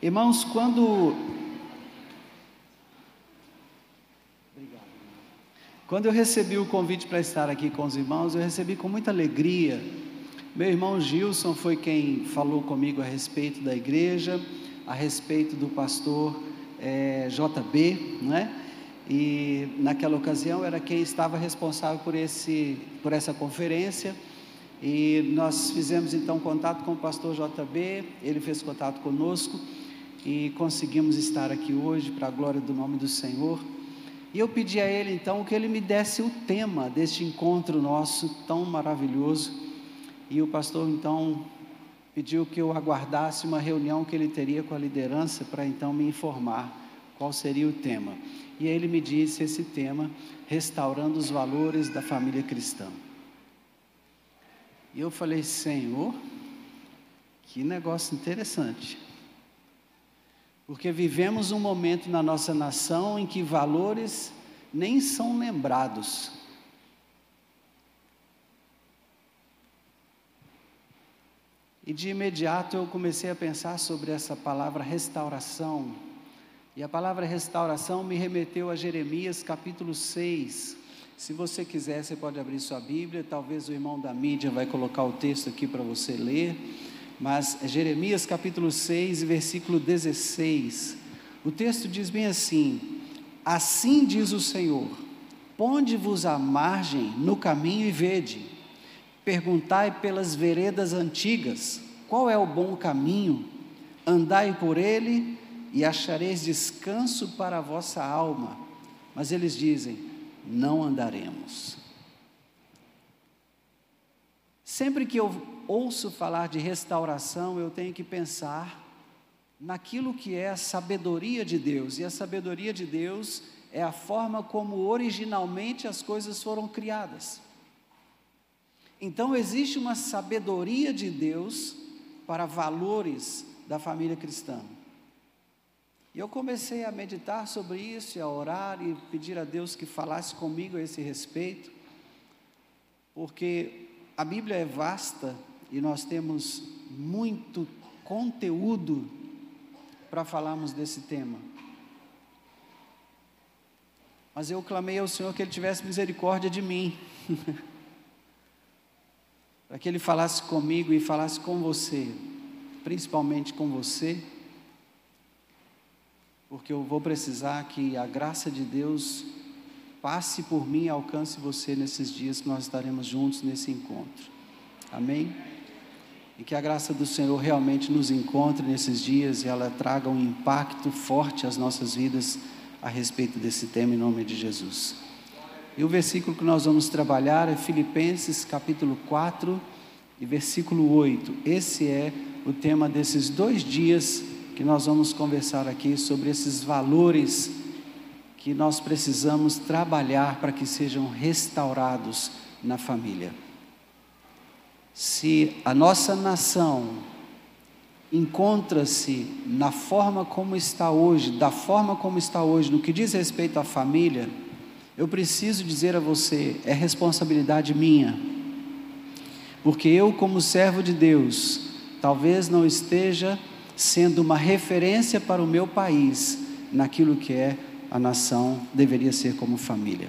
Irmãos, quando. Quando eu recebi o convite para estar aqui com os irmãos, eu recebi com muita alegria. Meu irmão Gilson foi quem falou comigo a respeito da igreja, a respeito do pastor é, eh, JB, né? E naquela ocasião era quem estava responsável por, esse, por essa conferência. E nós fizemos então contato com o pastor JB, ele fez contato conosco e conseguimos estar aqui hoje para a glória do nome do Senhor. E eu pedi a ele então que ele me desse o tema deste encontro nosso tão maravilhoso. E o pastor então pediu que eu aguardasse uma reunião que ele teria com a liderança para então me informar qual seria o tema. E ele me disse esse tema, restaurando os valores da família cristã. E eu falei, Senhor, que negócio interessante. Porque vivemos um momento na nossa nação em que valores nem são lembrados. E de imediato eu comecei a pensar sobre essa palavra restauração. E a palavra restauração me remeteu a Jeremias capítulo 6, se você quiser, você pode abrir sua Bíblia, talvez o irmão da mídia vai colocar o texto aqui para você ler, mas Jeremias capítulo 6, versículo 16. O texto diz bem assim: Assim diz o Senhor: Ponde-vos à margem no caminho e vede. Perguntai pelas veredas antigas: Qual é o bom caminho? Andai por ele e achareis descanso para a vossa alma. Mas eles dizem: não andaremos. Sempre que eu ouço falar de restauração, eu tenho que pensar naquilo que é a sabedoria de Deus, e a sabedoria de Deus é a forma como originalmente as coisas foram criadas. Então existe uma sabedoria de Deus para valores da família cristã. E eu comecei a meditar sobre isso, a orar e pedir a Deus que falasse comigo a esse respeito, porque a Bíblia é vasta e nós temos muito conteúdo para falarmos desse tema. Mas eu clamei ao Senhor que Ele tivesse misericórdia de mim, para que Ele falasse comigo e falasse com você, principalmente com você porque eu vou precisar que a graça de Deus passe por mim e alcance você nesses dias que nós estaremos juntos nesse encontro. Amém? E que a graça do Senhor realmente nos encontre nesses dias e ela traga um impacto forte às nossas vidas a respeito desse tema em nome de Jesus. E o versículo que nós vamos trabalhar é Filipenses capítulo 4 e versículo 8. Esse é o tema desses dois dias que nós vamos conversar aqui sobre esses valores que nós precisamos trabalhar para que sejam restaurados na família. Se a nossa nação encontra-se na forma como está hoje, da forma como está hoje, no que diz respeito à família, eu preciso dizer a você, é responsabilidade minha, porque eu, como servo de Deus, talvez não esteja sendo uma referência para o meu país naquilo que é a nação deveria ser como família.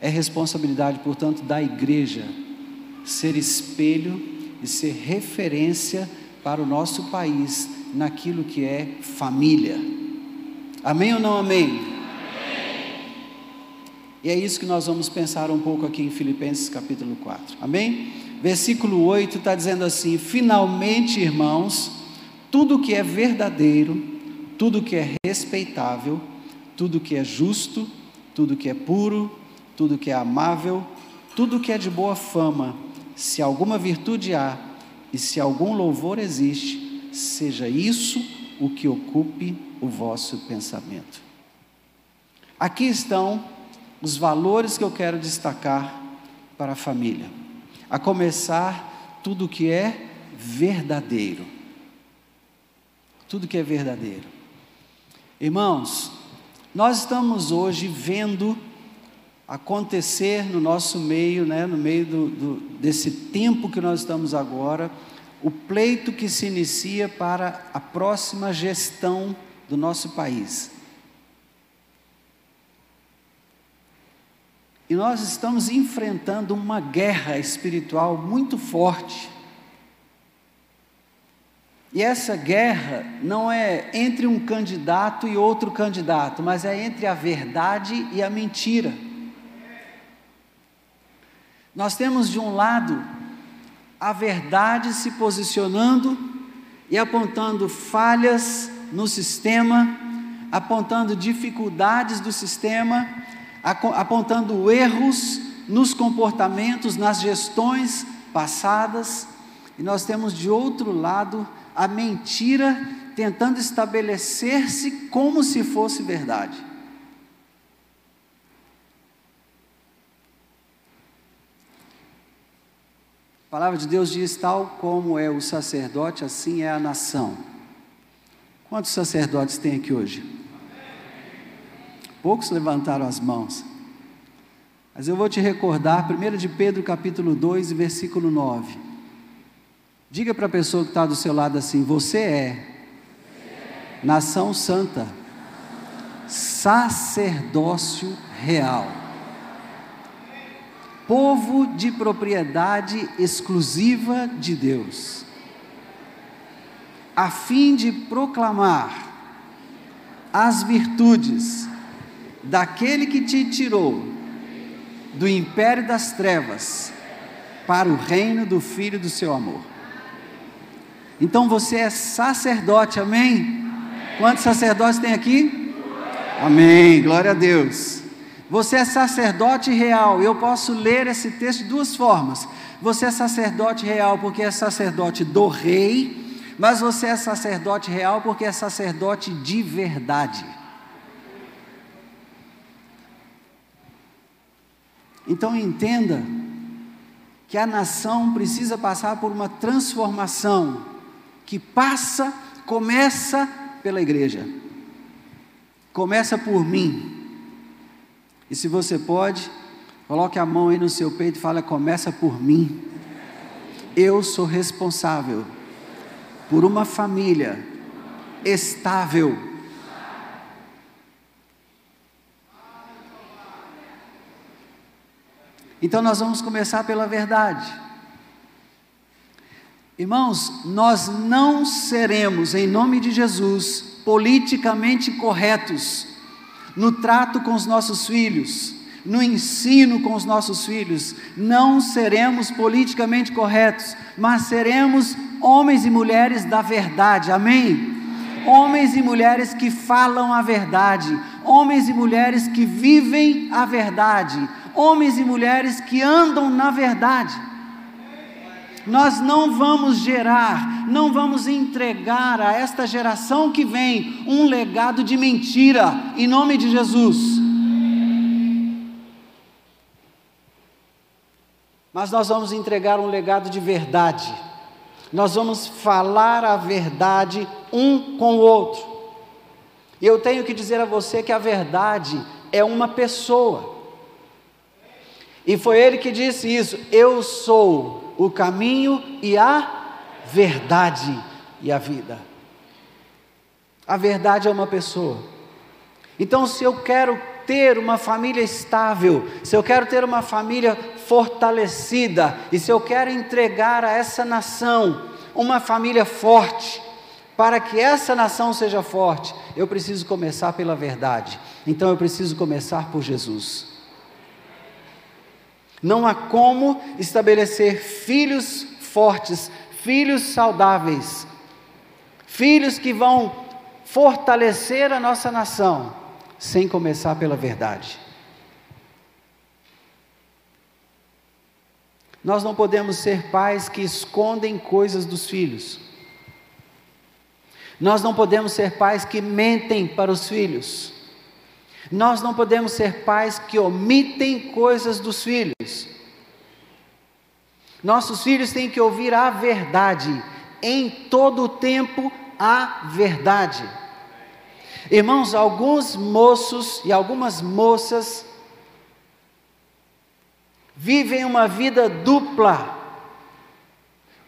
É responsabilidade, portanto, da igreja ser espelho e ser referência para o nosso país naquilo que é família. Amém ou não amém? E é isso que nós vamos pensar um pouco aqui em Filipenses capítulo 4. Amém? Versículo 8 está dizendo assim: Finalmente, irmãos, tudo que é verdadeiro, tudo que é respeitável, tudo que é justo, tudo que é puro, tudo que é amável, tudo que é de boa fama, se alguma virtude há e se algum louvor existe, seja isso o que ocupe o vosso pensamento. Aqui estão os valores que eu quero destacar para a família. A começar, tudo que é verdadeiro tudo que é verdadeiro. Irmãos, nós estamos hoje vendo acontecer no nosso meio, né, no meio do, do, desse tempo que nós estamos agora, o pleito que se inicia para a próxima gestão do nosso país. E nós estamos enfrentando uma guerra espiritual muito forte. E essa guerra não é entre um candidato e outro candidato, mas é entre a verdade e a mentira. Nós temos de um lado a verdade se posicionando e apontando falhas no sistema, apontando dificuldades do sistema, apontando erros nos comportamentos, nas gestões passadas, e nós temos de outro lado a mentira tentando estabelecer-se como se fosse verdade. A palavra de Deus diz: tal como é o sacerdote, assim é a nação. Quantos sacerdotes tem aqui hoje? Poucos levantaram as mãos. Mas eu vou te recordar, 1 de Pedro capítulo 2, versículo 9. Diga para a pessoa que está do seu lado assim: Você é nação santa, sacerdócio real, povo de propriedade exclusiva de Deus, a fim de proclamar as virtudes daquele que te tirou do império das trevas para o reino do Filho do seu amor. Então você é sacerdote, amém? Quantos sacerdotes tem aqui? Amém, glória a Deus. Você é sacerdote real. Eu posso ler esse texto de duas formas. Você é sacerdote real porque é sacerdote do rei, mas você é sacerdote real porque é sacerdote de verdade. Então entenda que a nação precisa passar por uma transformação que passa, começa pela igreja. Começa por mim. E se você pode, coloque a mão aí no seu peito e fala: começa por mim. Eu sou responsável por uma família estável Então nós vamos começar pela verdade. Irmãos, nós não seremos, em nome de Jesus, politicamente corretos no trato com os nossos filhos, no ensino com os nossos filhos. Não seremos politicamente corretos, mas seremos homens e mulheres da verdade. Amém? Homens e mulheres que falam a verdade, homens e mulheres que vivem a verdade homens e mulheres que andam na verdade. Nós não vamos gerar, não vamos entregar a esta geração que vem um legado de mentira, em nome de Jesus. Mas nós vamos entregar um legado de verdade. Nós vamos falar a verdade um com o outro. E eu tenho que dizer a você que a verdade é uma pessoa. E foi ele que disse isso: Eu sou o caminho e a verdade e a vida. A verdade é uma pessoa. Então, se eu quero ter uma família estável, se eu quero ter uma família fortalecida, e se eu quero entregar a essa nação uma família forte, para que essa nação seja forte, eu preciso começar pela verdade. Então eu preciso começar por Jesus. Não há como estabelecer filhos fortes, filhos saudáveis, filhos que vão fortalecer a nossa nação, sem começar pela verdade. Nós não podemos ser pais que escondem coisas dos filhos. Nós não podemos ser pais que mentem para os filhos. Nós não podemos ser pais que omitem coisas dos filhos. Nossos filhos têm que ouvir a verdade, em todo o tempo, a verdade. Irmãos, alguns moços e algumas moças vivem uma vida dupla,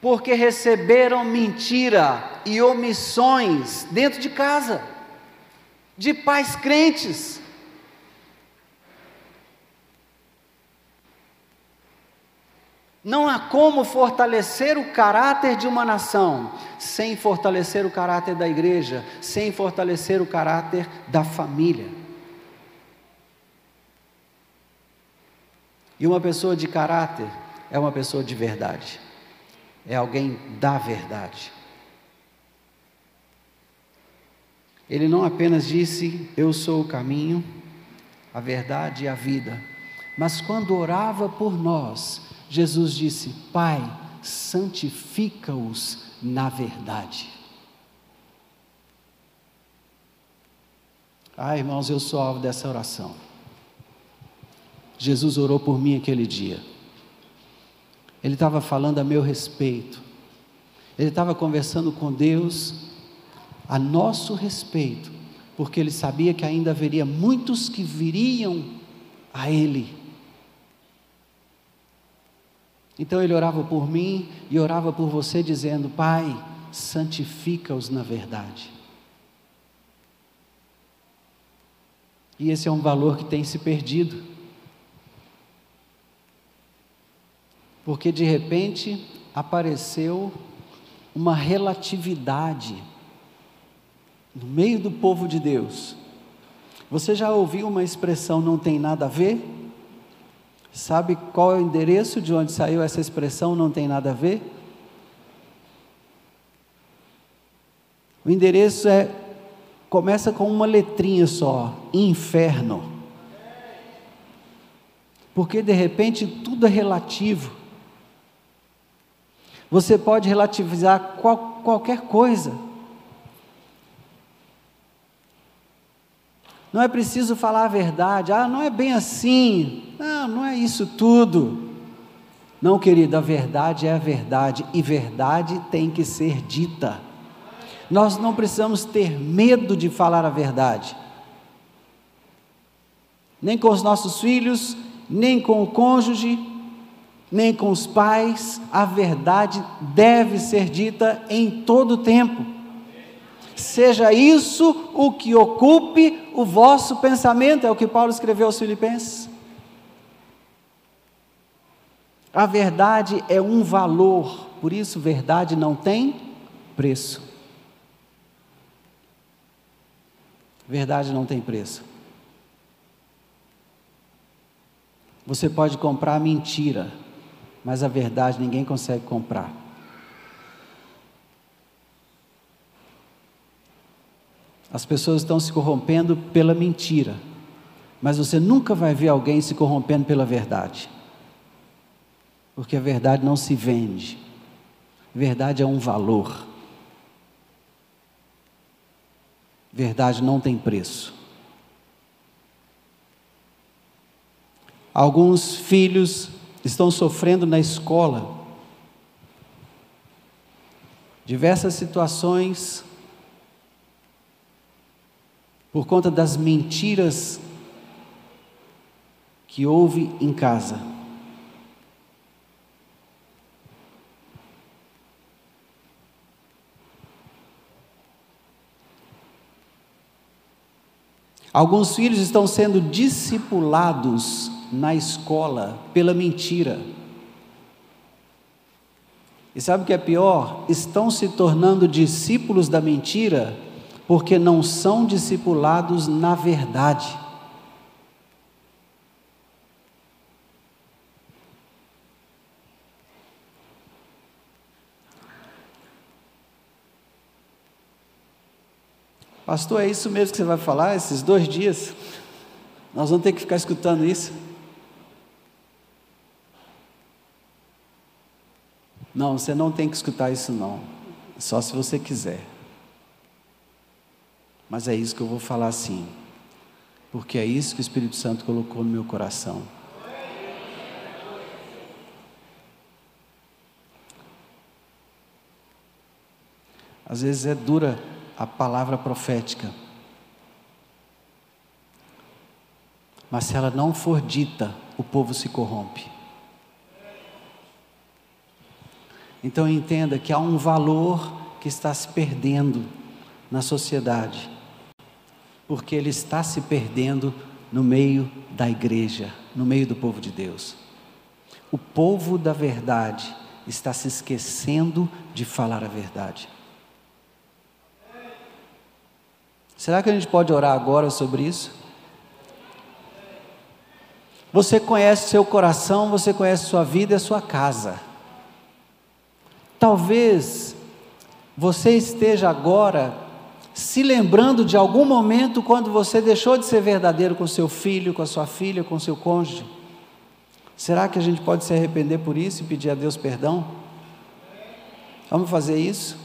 porque receberam mentira e omissões dentro de casa, de pais crentes. Não há como fortalecer o caráter de uma nação sem fortalecer o caráter da igreja, sem fortalecer o caráter da família. E uma pessoa de caráter é uma pessoa de verdade, é alguém da verdade. Ele não apenas disse: Eu sou o caminho, a verdade e a vida, mas quando orava por nós, Jesus disse: Pai, santifica-os na verdade. Ah, irmãos, eu sou alvo dessa oração. Jesus orou por mim aquele dia. Ele estava falando a meu respeito. Ele estava conversando com Deus a nosso respeito, porque ele sabia que ainda haveria muitos que viriam a Ele então ele orava por mim e orava por você, dizendo: Pai, santifica-os na verdade. E esse é um valor que tem se perdido. Porque de repente apareceu uma relatividade no meio do povo de Deus. Você já ouviu uma expressão não tem nada a ver? Sabe qual é o endereço de onde saiu essa expressão não tem nada a ver? O endereço é começa com uma letrinha só, inferno. Porque de repente tudo é relativo. Você pode relativizar qual, qualquer coisa. Não é preciso falar a verdade. Ah, não é bem assim. Não, não é isso tudo. Não, querido, a verdade é a verdade e verdade tem que ser dita. Nós não precisamos ter medo de falar a verdade. Nem com os nossos filhos, nem com o cônjuge, nem com os pais, a verdade deve ser dita em todo o tempo. Seja isso o que ocupe o vosso pensamento, é o que Paulo escreveu aos Filipenses. A verdade é um valor, por isso, verdade não tem preço. Verdade não tem preço. Você pode comprar mentira, mas a verdade ninguém consegue comprar. As pessoas estão se corrompendo pela mentira, mas você nunca vai ver alguém se corrompendo pela verdade, porque a verdade não se vende, verdade é um valor, verdade não tem preço. Alguns filhos estão sofrendo na escola, diversas situações por conta das mentiras que houve em casa. Alguns filhos estão sendo discipulados na escola pela mentira. E sabe o que é pior? Estão se tornando discípulos da mentira porque não são discipulados na verdade. Pastor, é isso mesmo que você vai falar esses dois dias? Nós vamos ter que ficar escutando isso? Não, você não tem que escutar isso não. Só se você quiser. Mas é isso que eu vou falar sim, porque é isso que o Espírito Santo colocou no meu coração. Às vezes é dura a palavra profética, mas se ela não for dita, o povo se corrompe. Então entenda que há um valor que está se perdendo na sociedade, porque ele está se perdendo no meio da igreja, no meio do povo de Deus. O povo da verdade está se esquecendo de falar a verdade. Será que a gente pode orar agora sobre isso? Você conhece seu coração, você conhece sua vida e sua casa. Talvez você esteja agora se lembrando de algum momento quando você deixou de ser verdadeiro com seu filho, com a sua filha, com seu cônjuge. Será que a gente pode se arrepender por isso e pedir a Deus perdão? Vamos fazer isso?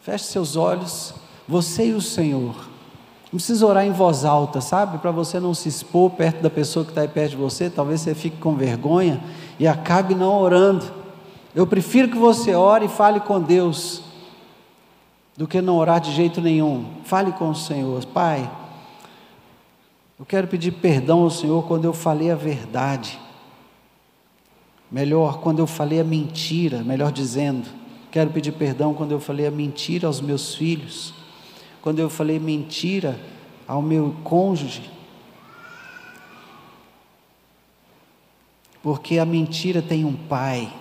Feche seus olhos, você e o Senhor. Não precisa orar em voz alta, sabe? Para você não se expor perto da pessoa que está aí perto de você, talvez você fique com vergonha e acabe não orando. Eu prefiro que você ore e fale com Deus do que não orar de jeito nenhum. Fale com o Senhor, Pai. Eu quero pedir perdão ao Senhor quando eu falei a verdade. Melhor, quando eu falei a mentira, melhor dizendo. Quero pedir perdão quando eu falei a mentira aos meus filhos. Quando eu falei mentira ao meu cônjuge. Porque a mentira tem um pai.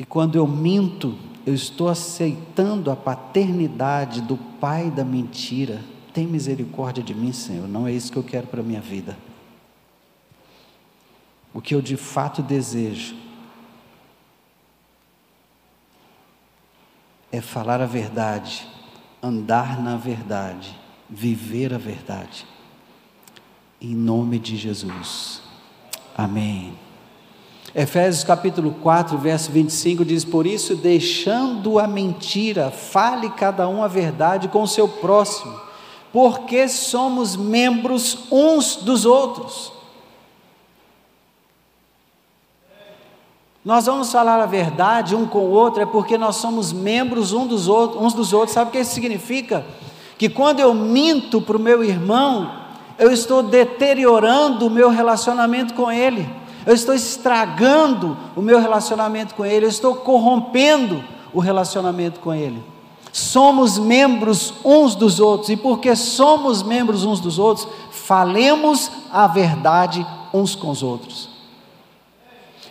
E quando eu minto, eu estou aceitando a paternidade do pai da mentira. Tem misericórdia de mim, Senhor. Não é isso que eu quero para a minha vida. O que eu de fato desejo é falar a verdade, andar na verdade, viver a verdade. Em nome de Jesus. Amém. Efésios capítulo 4, verso 25 diz: Por isso, deixando a mentira, fale cada um a verdade com o seu próximo, porque somos membros uns dos outros. Nós vamos falar a verdade um com o outro, é porque nós somos membros um dos outros, uns dos outros. Sabe o que isso significa? Que quando eu minto para o meu irmão, eu estou deteriorando o meu relacionamento com ele eu estou estragando o meu relacionamento com Ele, eu estou corrompendo o relacionamento com Ele. Somos membros uns dos outros, e porque somos membros uns dos outros, falemos a verdade uns com os outros.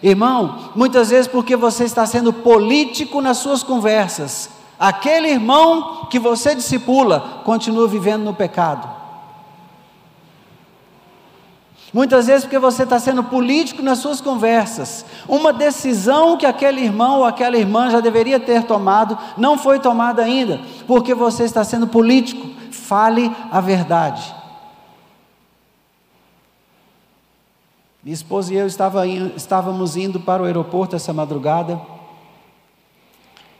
Irmão, muitas vezes porque você está sendo político nas suas conversas, aquele irmão que você discipula continua vivendo no pecado. Muitas vezes porque você está sendo político nas suas conversas. Uma decisão que aquele irmão ou aquela irmã já deveria ter tomado, não foi tomada ainda, porque você está sendo político. Fale a verdade. Minha esposa e eu estávamos indo para o aeroporto essa madrugada,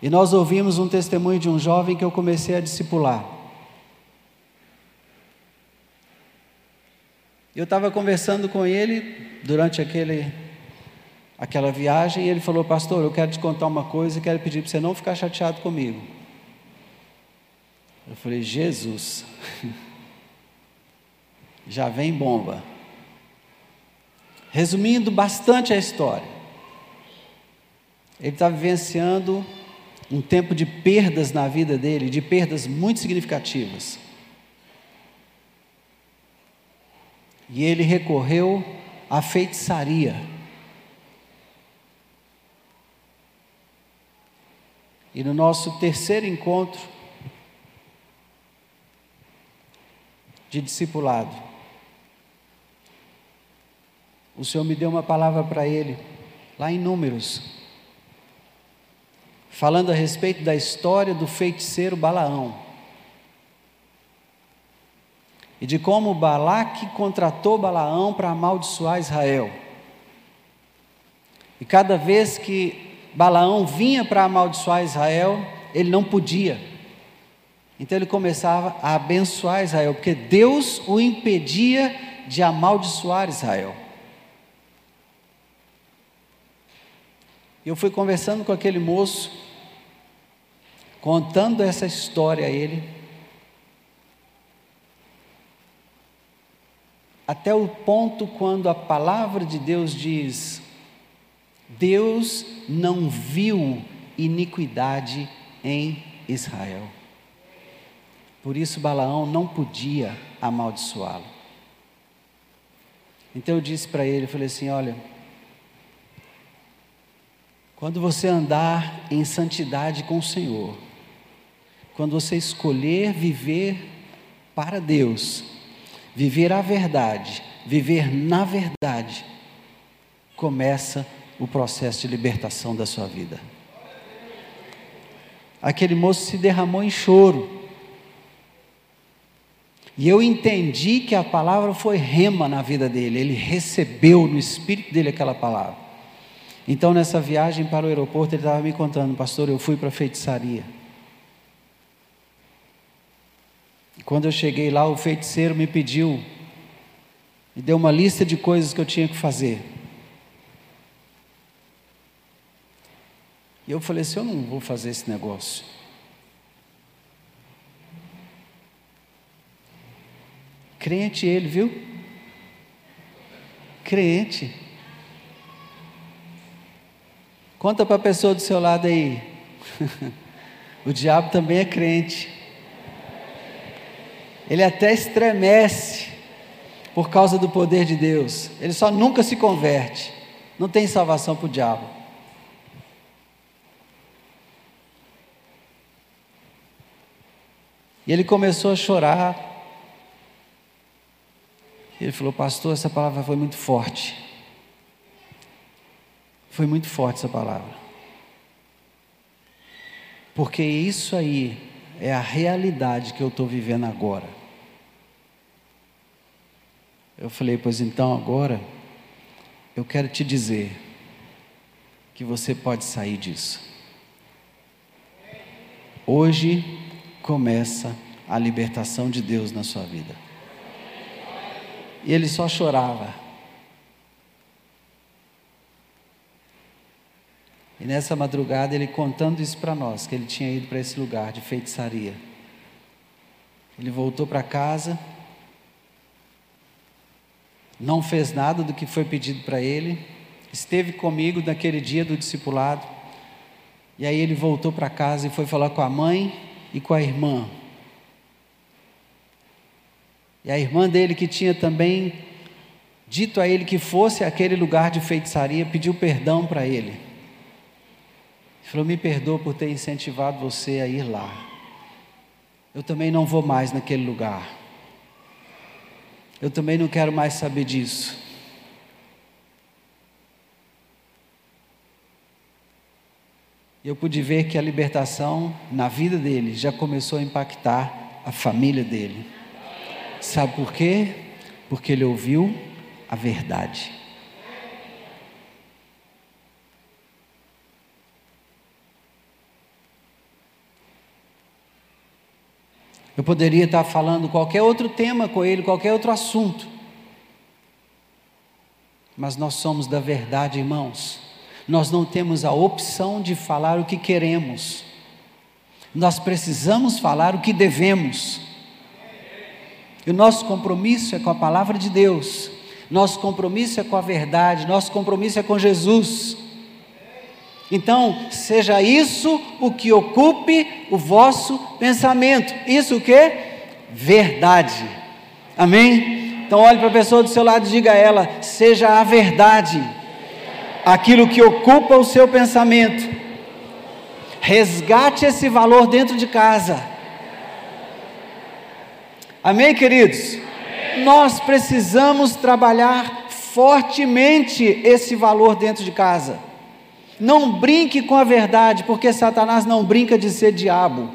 e nós ouvimos um testemunho de um jovem que eu comecei a discipular. Eu estava conversando com ele durante aquele, aquela viagem e ele falou: Pastor, eu quero te contar uma coisa e quero pedir para você não ficar chateado comigo. Eu falei: Jesus, já vem bomba. Resumindo bastante a história, ele está vivenciando um tempo de perdas na vida dele, de perdas muito significativas. E ele recorreu à feitiçaria. E no nosso terceiro encontro de discipulado, o Senhor me deu uma palavra para ele, lá em Números, falando a respeito da história do feiticeiro Balaão e de como Balaque contratou Balaão para amaldiçoar Israel. E cada vez que Balaão vinha para amaldiçoar Israel, ele não podia. Então ele começava a abençoar Israel, porque Deus o impedia de amaldiçoar Israel. Eu fui conversando com aquele moço, contando essa história a ele. Até o ponto quando a palavra de Deus diz Deus não viu iniquidade em Israel. Por isso Balaão não podia amaldiçoá-lo. Então eu disse para ele, eu falei assim, olha, quando você andar em santidade com o Senhor, quando você escolher viver para Deus, viver a verdade, viver na verdade, começa o processo de libertação da sua vida. Aquele moço se derramou em choro. E eu entendi que a palavra foi rema na vida dele, ele recebeu no espírito dele aquela palavra. Então, nessa viagem para o aeroporto, ele estava me contando, pastor, eu fui para a feitiçaria. Quando eu cheguei lá, o feiticeiro me pediu, me deu uma lista de coisas que eu tinha que fazer. E eu falei assim: eu não vou fazer esse negócio. Crente ele, viu? Crente. Conta para a pessoa do seu lado aí. o diabo também é crente. Ele até estremece por causa do poder de Deus. Ele só nunca se converte. Não tem salvação para o diabo. E ele começou a chorar. Ele falou, pastor, essa palavra foi muito forte. Foi muito forte essa palavra. Porque isso aí é a realidade que eu estou vivendo agora. Eu falei, pois então agora, eu quero te dizer que você pode sair disso. Hoje começa a libertação de Deus na sua vida. E ele só chorava. E nessa madrugada ele contando isso para nós, que ele tinha ido para esse lugar de feitiçaria. Ele voltou para casa, não fez nada do que foi pedido para ele, esteve comigo naquele dia do discipulado, e aí ele voltou para casa e foi falar com a mãe e com a irmã. E a irmã dele, que tinha também dito a ele que fosse aquele lugar de feitiçaria, pediu perdão para ele. Ele falou: Me perdoa por ter incentivado você a ir lá. Eu também não vou mais naquele lugar. Eu também não quero mais saber disso. Eu pude ver que a libertação na vida dele já começou a impactar a família dele. Sabe por quê? Porque ele ouviu a verdade. Eu poderia estar falando qualquer outro tema com ele, qualquer outro assunto. Mas nós somos da verdade, irmãos. Nós não temos a opção de falar o que queremos. Nós precisamos falar o que devemos. E o nosso compromisso é com a palavra de Deus, nosso compromisso é com a verdade, nosso compromisso é com Jesus. Então, seja isso o que ocupe o vosso pensamento. Isso o que? Verdade. Amém? Então, olhe para a pessoa do seu lado e diga a ela: seja a verdade aquilo que ocupa o seu pensamento. Resgate esse valor dentro de casa. Amém, queridos? Amém. Nós precisamos trabalhar fortemente esse valor dentro de casa. Não brinque com a verdade, porque Satanás não brinca de ser diabo.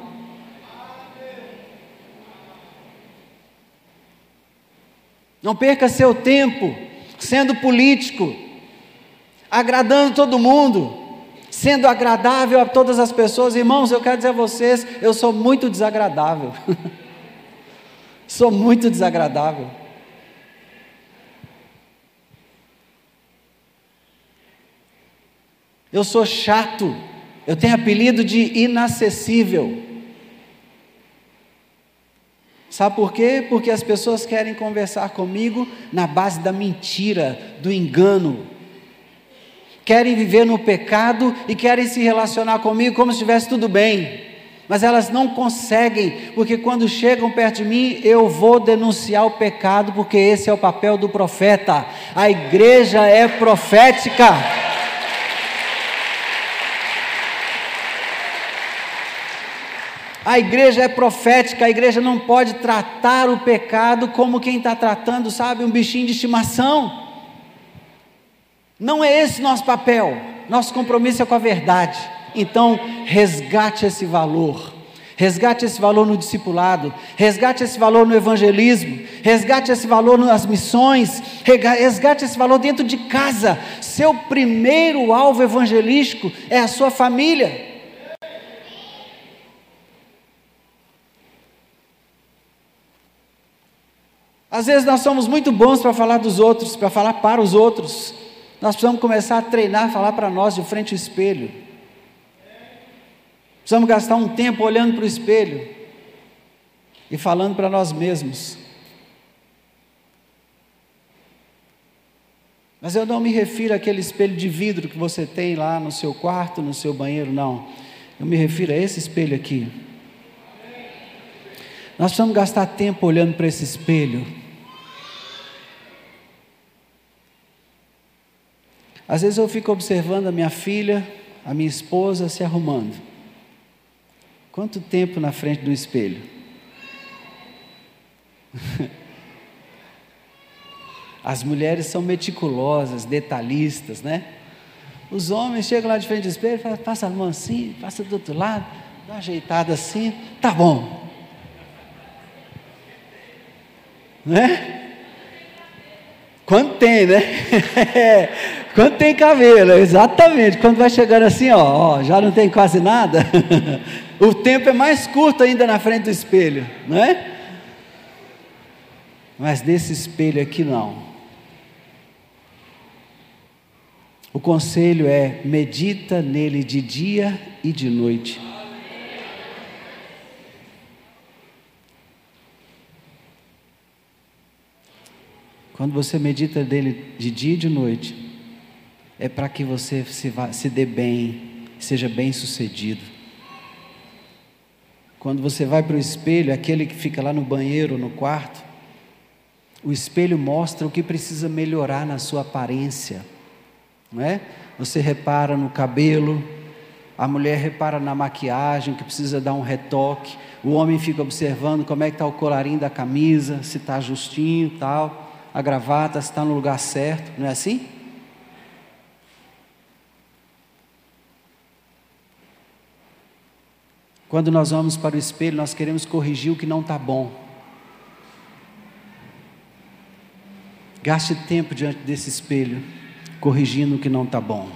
Não perca seu tempo sendo político, agradando todo mundo, sendo agradável a todas as pessoas. Irmãos, eu quero dizer a vocês, eu sou muito desagradável. Sou muito desagradável. Eu sou chato. Eu tenho apelido de inacessível. Sabe por quê? Porque as pessoas querem conversar comigo na base da mentira, do engano. querem viver no pecado e querem se relacionar comigo como se estivesse tudo bem. Mas elas não conseguem, porque quando chegam perto de mim, eu vou denunciar o pecado, porque esse é o papel do profeta. A igreja é profética. A igreja é profética, a igreja não pode tratar o pecado como quem está tratando, sabe, um bichinho de estimação. Não é esse nosso papel, nosso compromisso é com a verdade. Então, resgate esse valor. Resgate esse valor no discipulado, resgate esse valor no evangelismo, resgate esse valor nas missões, resgate esse valor dentro de casa. Seu primeiro alvo evangelístico é a sua família. Às vezes nós somos muito bons para falar dos outros, para falar para os outros. Nós precisamos começar a treinar, falar para nós de frente ao espelho. Precisamos gastar um tempo olhando para o espelho e falando para nós mesmos. Mas eu não me refiro àquele espelho de vidro que você tem lá no seu quarto, no seu banheiro, não. Eu me refiro a esse espelho aqui. Nós precisamos gastar tempo olhando para esse espelho Às vezes eu fico observando a minha filha, a minha esposa se arrumando. Quanto tempo na frente do espelho? As mulheres são meticulosas, detalhistas, né? Os homens chegam lá de frente do espelho, falam, passa a mão assim, passa do outro lado, dá uma ajeitada assim, tá bom. Né? Quando tem, né? Quando tem cabelo, exatamente. Quando vai chegando assim, ó, ó, já não tem quase nada. o tempo é mais curto ainda na frente do espelho, não é? Mas nesse espelho aqui não. O conselho é: medita nele de dia e de noite. Quando você medita dele de dia e de noite, é para que você se, vá, se dê bem, seja bem sucedido. Quando você vai para o espelho, aquele que fica lá no banheiro, no quarto, o espelho mostra o que precisa melhorar na sua aparência, não é? Você repara no cabelo, a mulher repara na maquiagem, que precisa dar um retoque, o homem fica observando como é que está o colarinho da camisa, se está justinho tal a gravata, se está no lugar certo, não é assim? Quando nós vamos para o espelho, nós queremos corrigir o que não está bom. Gaste tempo diante desse espelho, corrigindo o que não está bom.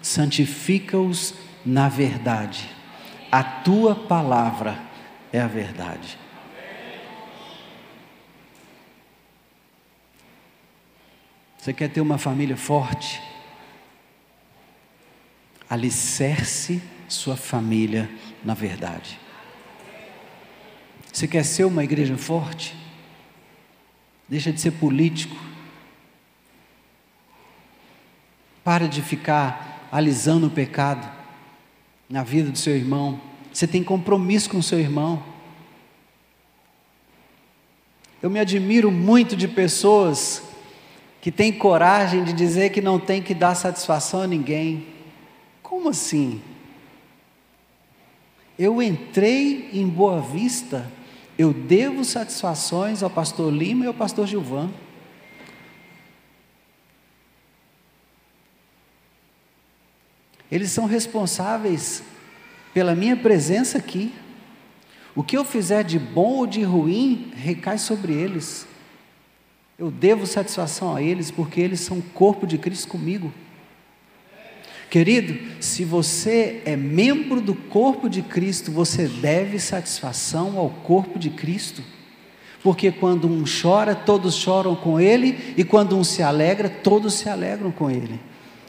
Santifica-os na verdade. A tua palavra é a verdade. Você quer ter uma família forte? Alicerce sua família na verdade. Você quer ser uma igreja forte? Deixa de ser político. Para de ficar alisando o pecado na vida do seu irmão. Você tem compromisso com o seu irmão. Eu me admiro muito de pessoas que tem coragem de dizer que não tem que dar satisfação a ninguém. Como assim? Eu entrei em Boa Vista, eu devo satisfações ao pastor Lima e ao pastor Gilvan. Eles são responsáveis pela minha presença aqui. O que eu fizer de bom ou de ruim recai sobre eles. Eu devo satisfação a eles porque eles são o corpo de Cristo comigo. Querido, se você é membro do corpo de Cristo, você deve satisfação ao corpo de Cristo. Porque quando um chora, todos choram com ele, e quando um se alegra, todos se alegram com ele.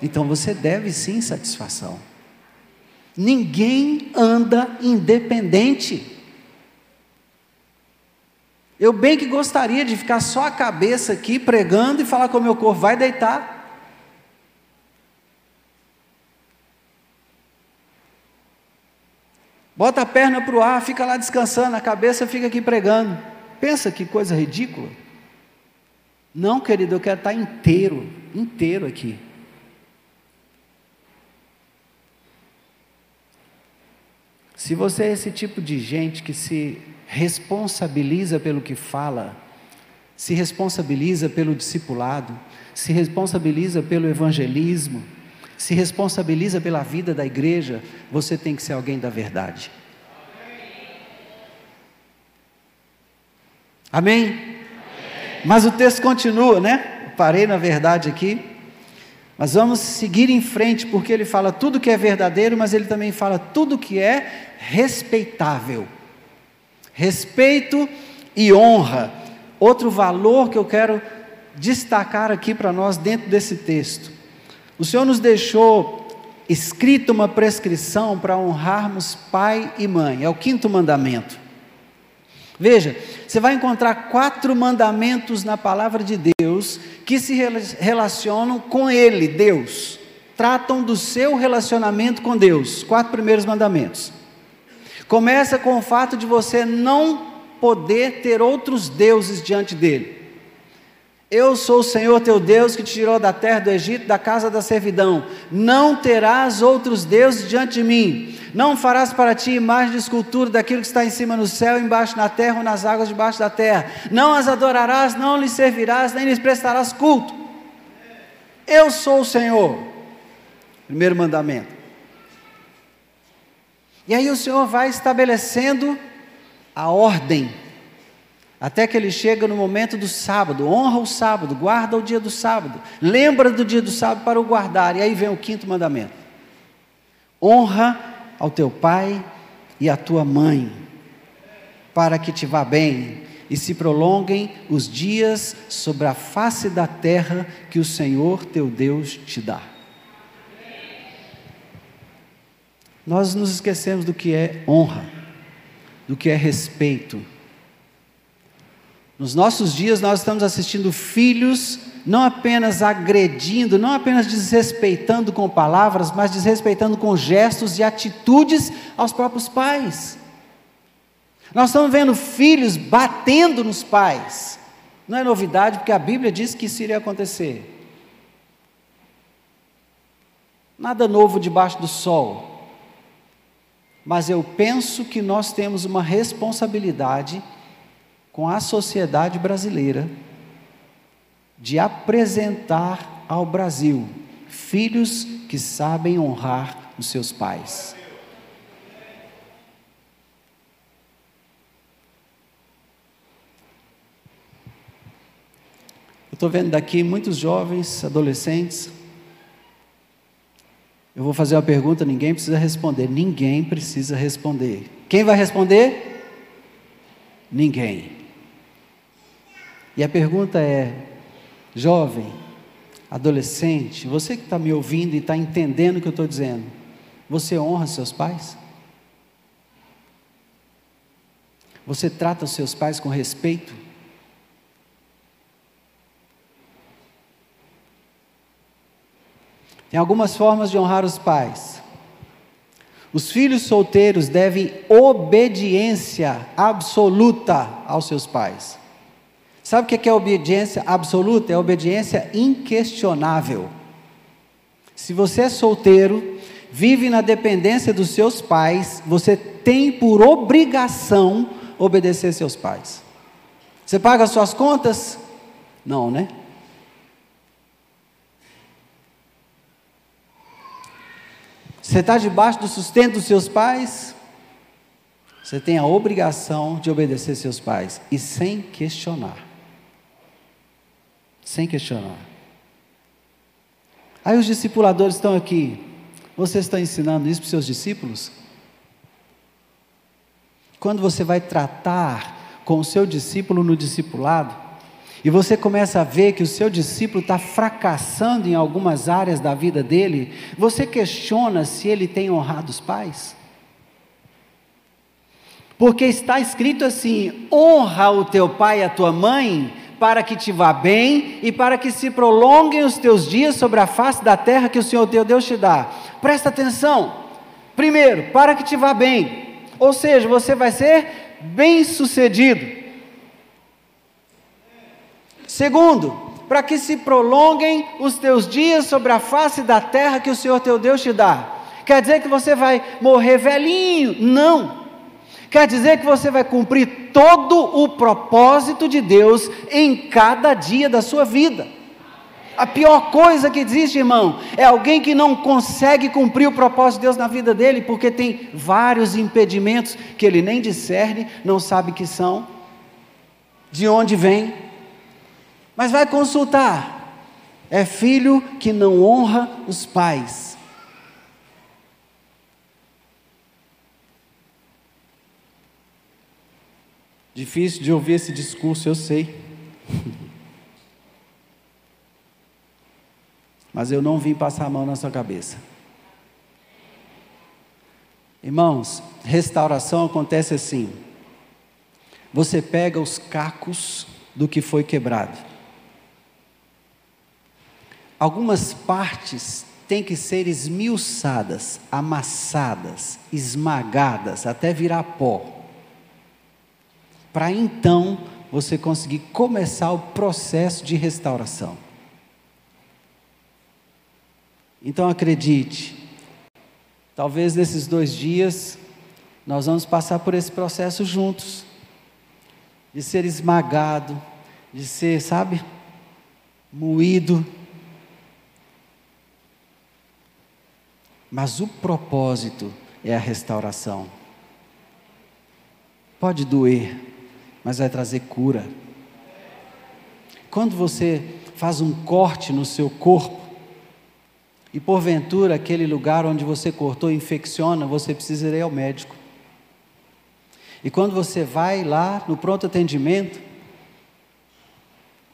Então você deve sim satisfação. Ninguém anda independente. Eu bem que gostaria de ficar só a cabeça aqui pregando e falar com o meu corpo, vai deitar. Bota a perna para o ar, fica lá descansando, a cabeça fica aqui pregando. Pensa que coisa ridícula. Não, querido, eu quero estar inteiro, inteiro aqui. Se você é esse tipo de gente que se responsabiliza pelo que fala, se responsabiliza pelo discipulado, se responsabiliza pelo evangelismo, se responsabiliza pela vida da igreja, você tem que ser alguém da verdade. Amém? Amém? Mas o texto continua, né? parei na verdade aqui. Mas vamos seguir em frente, porque ele fala tudo que é verdadeiro, mas ele também fala tudo que é respeitável. Respeito e honra. Outro valor que eu quero destacar aqui para nós dentro desse texto. O Senhor nos deixou escrita uma prescrição para honrarmos pai e mãe, é o quinto mandamento. Veja, você vai encontrar quatro mandamentos na palavra de Deus que se relacionam com Ele, Deus. Tratam do seu relacionamento com Deus. Quatro primeiros mandamentos. Começa com o fato de você não poder ter outros deuses diante dele. Eu sou o Senhor teu Deus que te tirou da terra do Egito, da casa da servidão. Não terás outros deuses diante de mim. Não farás para ti imagem de escultura daquilo que está em cima no céu, embaixo na terra ou nas águas debaixo da terra. Não as adorarás, não lhes servirás, nem lhes prestarás culto. Eu sou o Senhor. Primeiro mandamento. E aí o Senhor vai estabelecendo a ordem até que ele chega no momento do sábado, honra o sábado, guarda o dia do sábado, lembra do dia do sábado para o guardar. E aí vem o quinto mandamento: honra ao teu pai e à tua mãe, para que te vá bem e se prolonguem os dias sobre a face da terra que o Senhor teu Deus te dá. Nós nos esquecemos do que é honra, do que é respeito nos nossos dias, nós estamos assistindo filhos não apenas agredindo, não apenas desrespeitando com palavras, mas desrespeitando com gestos e atitudes aos próprios pais. Nós estamos vendo filhos batendo nos pais. Não é novidade, porque a Bíblia diz que isso iria acontecer. Nada novo debaixo do sol. Mas eu penso que nós temos uma responsabilidade com a sociedade brasileira de apresentar ao Brasil filhos que sabem honrar os seus pais. Eu estou vendo daqui muitos jovens, adolescentes. Eu vou fazer uma pergunta, ninguém precisa responder. Ninguém precisa responder. Quem vai responder? Ninguém. E a pergunta é: jovem, adolescente, você que está me ouvindo e está entendendo o que eu estou dizendo, você honra seus pais? Você trata os seus pais com respeito? Tem algumas formas de honrar os pais. Os filhos solteiros devem obediência absoluta aos seus pais. Sabe o que é obediência absoluta? É obediência inquestionável. Se você é solteiro, vive na dependência dos seus pais, você tem por obrigação obedecer seus pais. Você paga suas contas? Não, né? Você está debaixo do sustento dos seus pais? Você tem a obrigação de obedecer seus pais e sem questionar sem questionar. Aí os discipuladores estão aqui. Você está ensinando isso para os seus discípulos? Quando você vai tratar com o seu discípulo no discipulado, e você começa a ver que o seu discípulo está fracassando em algumas áreas da vida dele, você questiona se ele tem honrado os pais? Porque está escrito assim: honra o teu pai e a tua mãe, para que te vá bem e para que se prolonguem os teus dias sobre a face da terra que o Senhor teu Deus te dá. Presta atenção. Primeiro, para que te vá bem. Ou seja, você vai ser bem-sucedido. Segundo, para que se prolonguem os teus dias sobre a face da terra que o Senhor teu Deus te dá. Quer dizer que você vai morrer velhinho? Não. Quer dizer que você vai cumprir todo o propósito de Deus em cada dia da sua vida. A pior coisa que existe, irmão, é alguém que não consegue cumprir o propósito de Deus na vida dele, porque tem vários impedimentos que ele nem discerne, não sabe que são, de onde vem, mas vai consultar. É filho que não honra os pais. Difícil de ouvir esse discurso, eu sei. Mas eu não vim passar a mão na sua cabeça. Irmãos, restauração acontece assim. Você pega os cacos do que foi quebrado. Algumas partes têm que ser esmiuçadas, amassadas, esmagadas, até virar pó. Para então você conseguir começar o processo de restauração. Então acredite, talvez nesses dois dias nós vamos passar por esse processo juntos, de ser esmagado, de ser, sabe, moído. Mas o propósito é a restauração. Pode doer, mas vai trazer cura. Quando você faz um corte no seu corpo, e porventura aquele lugar onde você cortou infecciona, você precisa ir ao médico. E quando você vai lá no pronto atendimento,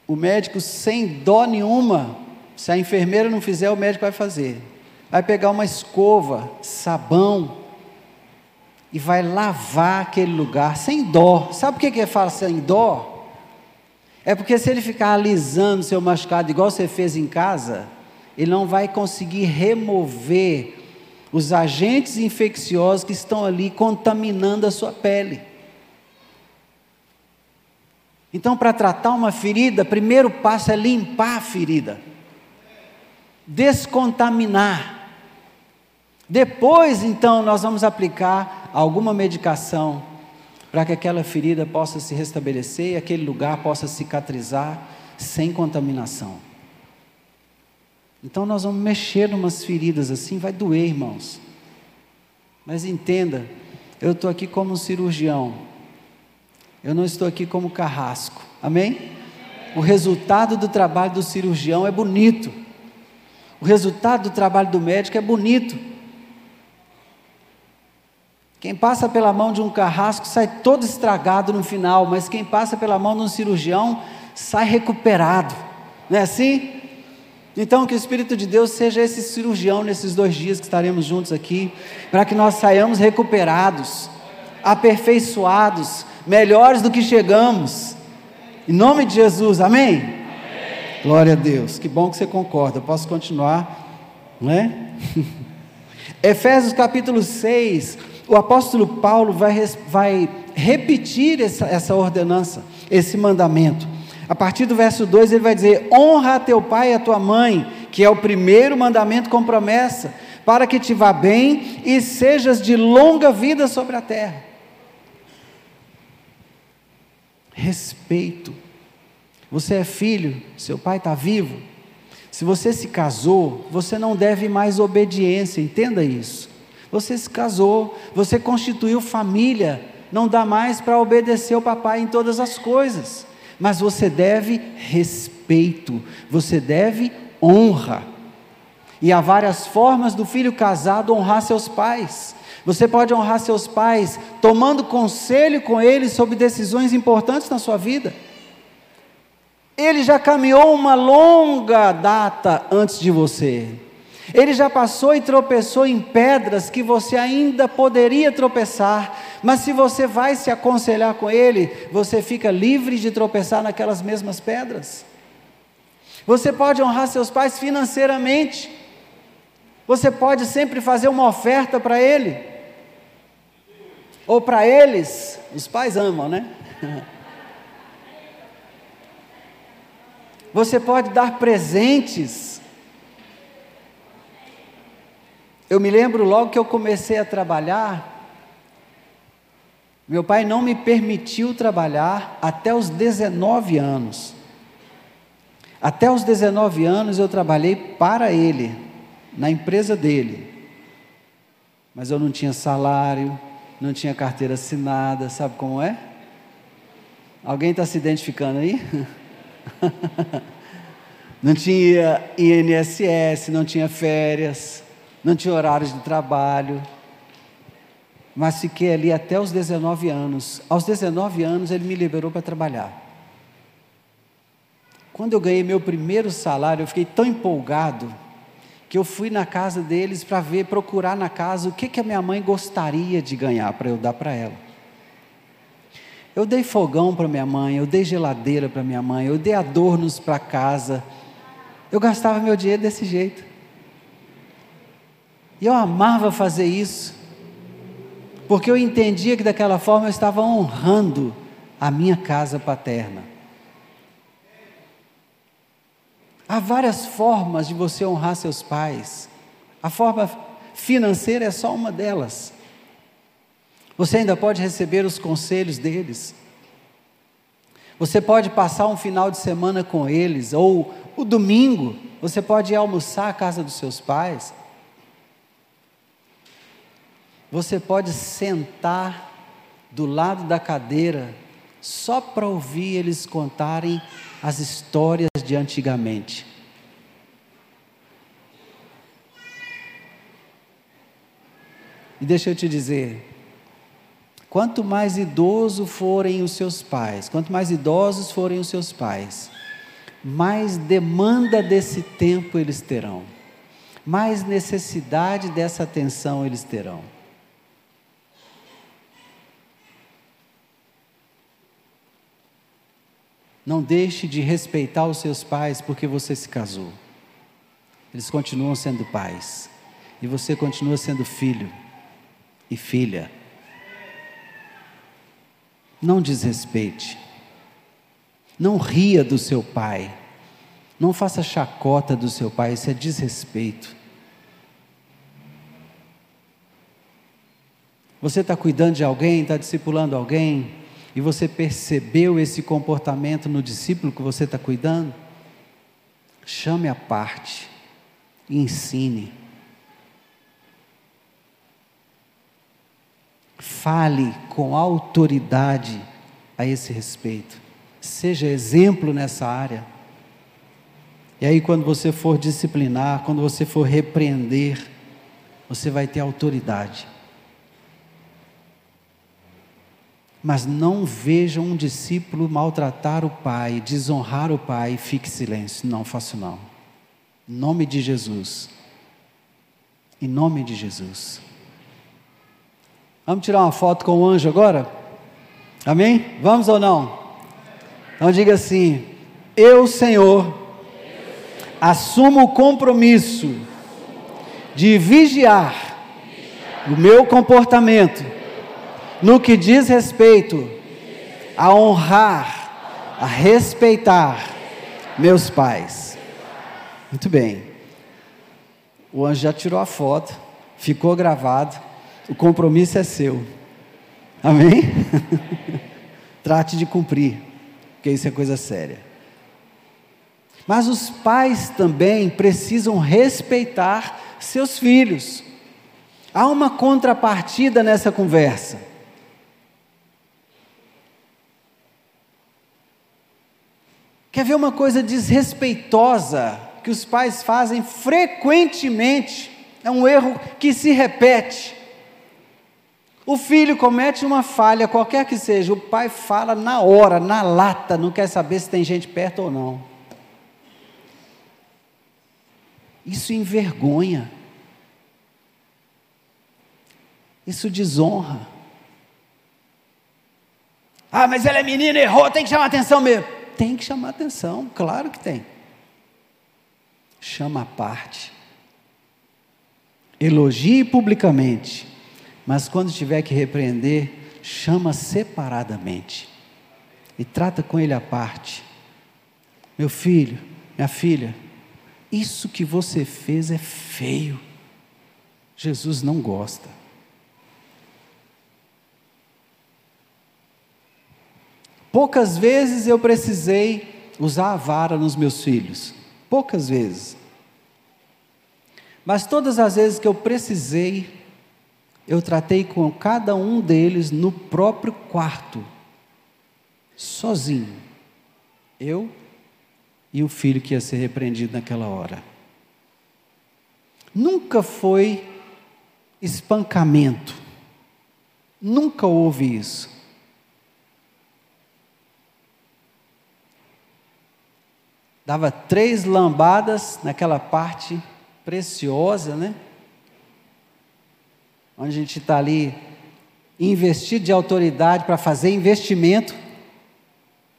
o médico sem dó nenhuma, se a enfermeira não fizer, o médico vai fazer. Vai pegar uma escova, sabão, e vai lavar aquele lugar sem dó. Sabe por que ele fala sem dó? É porque se ele ficar alisando seu machucado igual você fez em casa, ele não vai conseguir remover os agentes infecciosos que estão ali contaminando a sua pele. Então, para tratar uma ferida, primeiro passo é limpar a ferida, descontaminar. Depois, então, nós vamos aplicar alguma medicação para que aquela ferida possa se restabelecer e aquele lugar possa cicatrizar sem contaminação. Então nós vamos mexer numas feridas assim, vai doer, irmãos. Mas entenda, eu estou aqui como um cirurgião, eu não estou aqui como carrasco, amém? O resultado do trabalho do cirurgião é bonito, o resultado do trabalho do médico é bonito. Quem passa pela mão de um carrasco sai todo estragado no final, mas quem passa pela mão de um cirurgião sai recuperado, não é assim? Então, que o Espírito de Deus seja esse cirurgião nesses dois dias que estaremos juntos aqui, para que nós saiamos recuperados, aperfeiçoados, melhores do que chegamos. Em nome de Jesus, amém? amém? Glória a Deus, que bom que você concorda. Eu posso continuar, não é? Efésios capítulo 6, o apóstolo Paulo vai, vai repetir essa, essa ordenança, esse mandamento. A partir do verso 2 ele vai dizer: Honra a teu pai e a tua mãe, que é o primeiro mandamento com promessa, para que te vá bem e sejas de longa vida sobre a terra. Respeito. Você é filho, seu pai está vivo. Se você se casou, você não deve mais obediência, entenda isso. Você se casou, você constituiu família, não dá mais para obedecer o papai em todas as coisas mas você deve respeito, você deve honra. E há várias formas do filho casado honrar seus pais. Você pode honrar seus pais tomando conselho com eles sobre decisões importantes na sua vida. Ele já caminhou uma longa data antes de você. Ele já passou e tropeçou em pedras que você ainda poderia tropeçar, mas se você vai se aconselhar com ele, você fica livre de tropeçar naquelas mesmas pedras. Você pode honrar seus pais financeiramente, você pode sempre fazer uma oferta para ele. Ou para eles, os pais amam, né? Você pode dar presentes. Eu me lembro logo que eu comecei a trabalhar, meu pai não me permitiu trabalhar até os 19 anos. Até os 19 anos eu trabalhei para ele, na empresa dele. Mas eu não tinha salário, não tinha carteira assinada, sabe como é? Alguém está se identificando aí? não tinha INSS, não tinha férias, não tinha horários de trabalho. Mas fiquei ali até os 19 anos. Aos 19 anos ele me liberou para trabalhar. Quando eu ganhei meu primeiro salário, eu fiquei tão empolgado que eu fui na casa deles para ver, procurar na casa o que, que a minha mãe gostaria de ganhar para eu dar para ela. Eu dei fogão para minha mãe, eu dei geladeira para minha mãe, eu dei adornos para casa. Eu gastava meu dinheiro desse jeito. E eu amava fazer isso, porque eu entendia que daquela forma eu estava honrando a minha casa paterna. Há várias formas de você honrar seus pais. A forma financeira é só uma delas. Você ainda pode receber os conselhos deles. Você pode passar um final de semana com eles, ou o domingo, você pode ir almoçar à casa dos seus pais. Você pode sentar do lado da cadeira só para ouvir eles contarem as histórias de antigamente. E deixa eu te dizer, quanto mais idoso forem os seus pais, quanto mais idosos forem os seus pais, mais demanda desse tempo eles terão, mais necessidade dessa atenção eles terão. Não deixe de respeitar os seus pais porque você se casou. Eles continuam sendo pais. E você continua sendo filho e filha. Não desrespeite. Não ria do seu pai. Não faça chacota do seu pai, isso é desrespeito. Você está cuidando de alguém, está discipulando alguém, e você percebeu esse comportamento no discípulo que você está cuidando, chame a parte ensine. Fale com autoridade a esse respeito. Seja exemplo nessa área. E aí, quando você for disciplinar, quando você for repreender, você vai ter autoridade. Mas não veja um discípulo maltratar o pai, desonrar o pai, fique silêncio. Não faço não. Em nome de Jesus. Em nome de Jesus. Vamos tirar uma foto com o anjo agora? Amém? Vamos ou não? Então diga assim: Eu, Senhor, assumo o compromisso de vigiar o meu comportamento no que diz respeito a honrar, a respeitar meus pais. Muito bem. O anjo já tirou a foto, ficou gravado, o compromisso é seu. Amém? Trate de cumprir, porque isso é coisa séria. Mas os pais também precisam respeitar seus filhos. Há uma contrapartida nessa conversa. Quer ver uma coisa desrespeitosa que os pais fazem frequentemente? É um erro que se repete. O filho comete uma falha, qualquer que seja, o pai fala na hora, na lata, não quer saber se tem gente perto ou não. Isso envergonha. Isso desonra. Ah, mas ela é menina, errou, tem que chamar atenção mesmo tem que chamar atenção, claro que tem. Chama a parte. Elogie publicamente, Mas quando tiver que repreender, chama separadamente e trata com ele à parte. Meu filho, minha filha, isso que você fez é feio. Jesus não gosta. Poucas vezes eu precisei usar a vara nos meus filhos. Poucas vezes. Mas todas as vezes que eu precisei, eu tratei com cada um deles no próprio quarto, sozinho. Eu e o filho que ia ser repreendido naquela hora. Nunca foi espancamento. Nunca houve isso. Dava três lambadas naquela parte preciosa, né? Onde a gente está ali investido de autoridade para fazer investimento.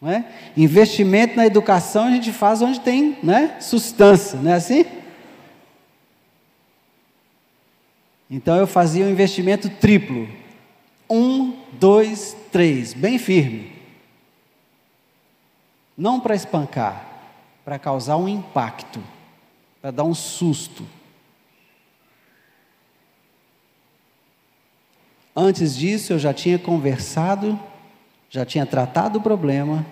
Não é? Investimento na educação a gente faz onde tem né, substância, não é assim? Então eu fazia um investimento triplo. Um, dois, três, bem firme. Não para espancar, para causar um impacto, para dar um susto. Antes disso, eu já tinha conversado, já tinha tratado o problema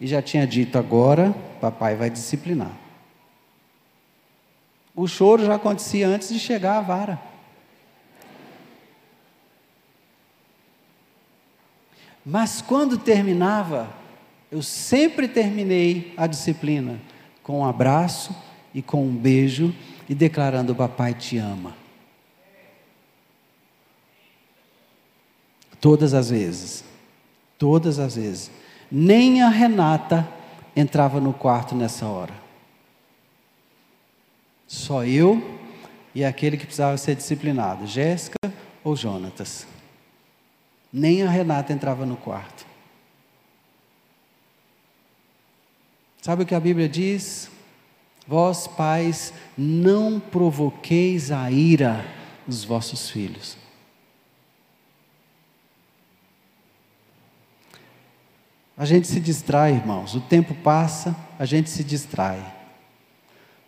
e já tinha dito: agora papai vai disciplinar. O choro já acontecia antes de chegar à vara. Mas quando terminava, eu sempre terminei a disciplina com um abraço e com um beijo e declarando: Papai te ama. Todas as vezes. Todas as vezes. Nem a Renata entrava no quarto nessa hora. Só eu e aquele que precisava ser disciplinado, Jéssica ou Jonatas. Nem a Renata entrava no quarto. Sabe o que a Bíblia diz? Vós, pais, não provoqueis a ira dos vossos filhos. A gente se distrai, irmãos. O tempo passa, a gente se distrai.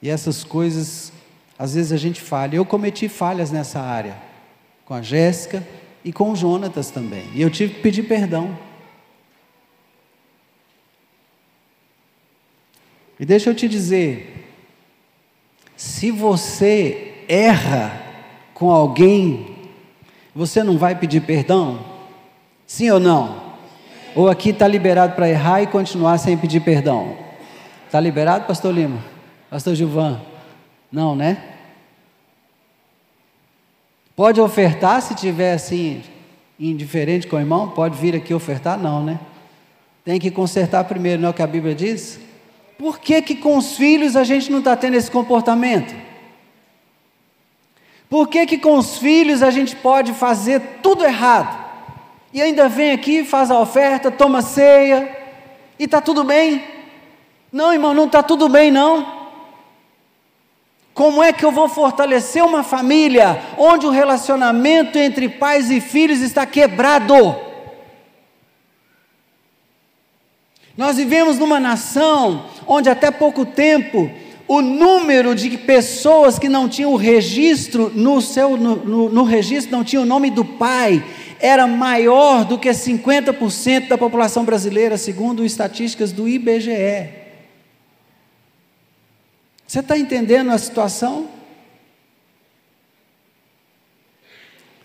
E essas coisas, às vezes a gente falha. Eu cometi falhas nessa área, com a Jéssica e com o Jonatas também. E eu tive que pedir perdão. E deixa eu te dizer, se você erra com alguém, você não vai pedir perdão? Sim ou não? Ou aqui está liberado para errar e continuar sem pedir perdão? Está liberado, Pastor Lima? Pastor Gilvan? Não, né? Pode ofertar se tiver assim, indiferente com o irmão? Pode vir aqui ofertar? Não, né? Tem que consertar primeiro, não é o que a Bíblia diz? Por que, que com os filhos a gente não está tendo esse comportamento? Por que, que com os filhos a gente pode fazer tudo errado? E ainda vem aqui, faz a oferta, toma ceia, e está tudo bem? Não, irmão, não está tudo bem, não. Como é que eu vou fortalecer uma família onde o relacionamento entre pais e filhos está quebrado? Nós vivemos numa nação onde até pouco tempo o número de pessoas que não tinham o registro no seu no, no, no registro não tinha o nome do pai era maior do que 50% da população brasileira, segundo estatísticas do IBGE. Você está entendendo a situação?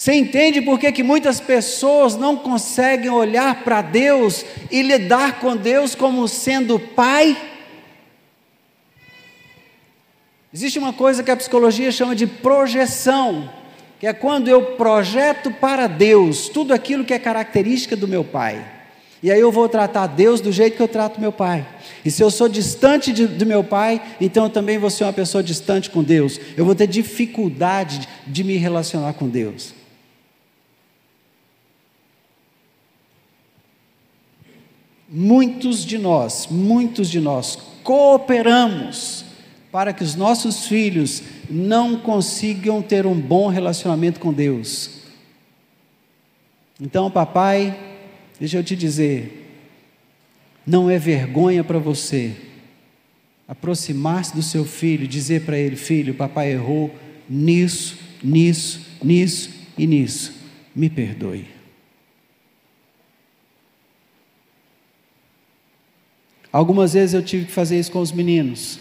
Você entende por que, que muitas pessoas não conseguem olhar para Deus e lidar com Deus como sendo Pai? Existe uma coisa que a psicologia chama de projeção, que é quando eu projeto para Deus tudo aquilo que é característica do meu Pai. E aí eu vou tratar Deus do jeito que eu trato meu pai. E se eu sou distante de, do meu pai, então eu também vou ser uma pessoa distante com Deus. Eu vou ter dificuldade de, de me relacionar com Deus. Muitos de nós, muitos de nós cooperamos para que os nossos filhos não consigam ter um bom relacionamento com Deus. Então, papai, deixa eu te dizer, não é vergonha para você aproximar-se do seu filho dizer para ele: Filho, papai errou nisso, nisso, nisso e nisso, me perdoe. Algumas vezes eu tive que fazer isso com os meninos.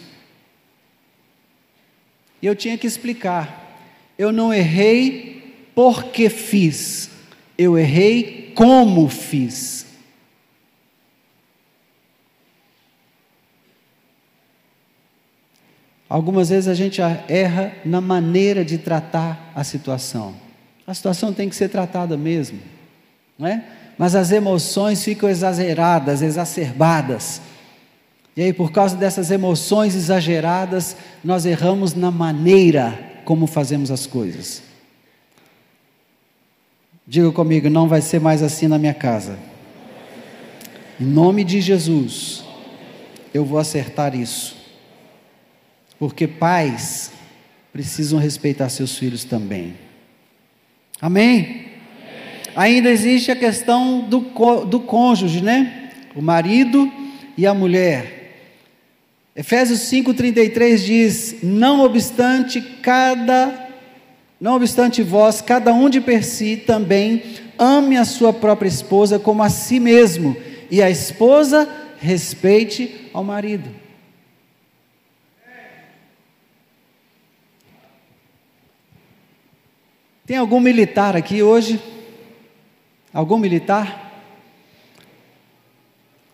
E eu tinha que explicar. Eu não errei porque fiz, eu errei como fiz. Algumas vezes a gente erra na maneira de tratar a situação. A situação tem que ser tratada mesmo, não é? Mas as emoções ficam exageradas, exacerbadas. E aí, por causa dessas emoções exageradas, nós erramos na maneira como fazemos as coisas. Diga comigo, não vai ser mais assim na minha casa. Em nome de Jesus, eu vou acertar isso. Porque pais precisam respeitar seus filhos também. Amém? Amém. Ainda existe a questão do, do cônjuge, né? O marido e a mulher. Efésios 5:33 diz: "Não obstante cada não obstante vós, cada um de per si também ame a sua própria esposa como a si mesmo, e a esposa respeite ao marido." Tem algum militar aqui hoje? Algum militar?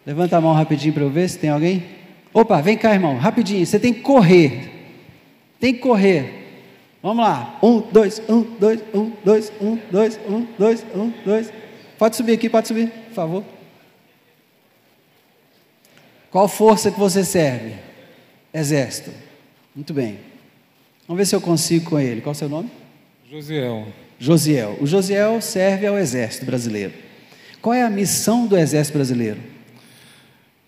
Levanta a mão rapidinho para eu ver se tem alguém. Opa, vem cá, irmão, rapidinho. Você tem que correr. Tem que correr. Vamos lá. Um, dois, um, dois, um, dois, um, dois, um, dois, um, dois. Pode subir aqui, pode subir, por favor. Qual força que você serve? Exército. Muito bem. Vamos ver se eu consigo com ele. Qual é o seu nome? Josiel. Josiel. O Josiel serve ao Exército Brasileiro. Qual é a missão do Exército Brasileiro?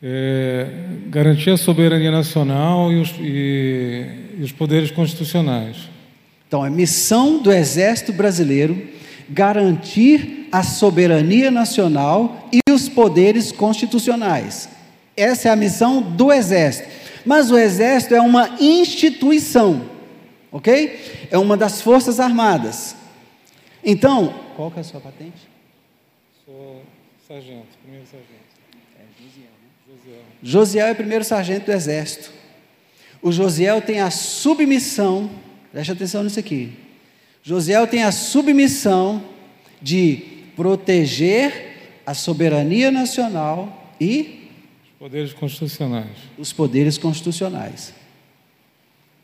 É, garantir a soberania nacional e os, e, e os poderes constitucionais. Então, é missão do Exército Brasileiro garantir a soberania nacional e os poderes constitucionais. Essa é a missão do Exército. Mas o Exército é uma instituição, ok? É uma das Forças Armadas. Então, qual que é a sua patente? Sou sargento, primeiro sargento. Josiel é o primeiro sargento do exército. O Josiel tem a submissão, preste atenção nisso aqui. Josiel tem a submissão de proteger a soberania nacional e os poderes constitucionais. Os poderes constitucionais.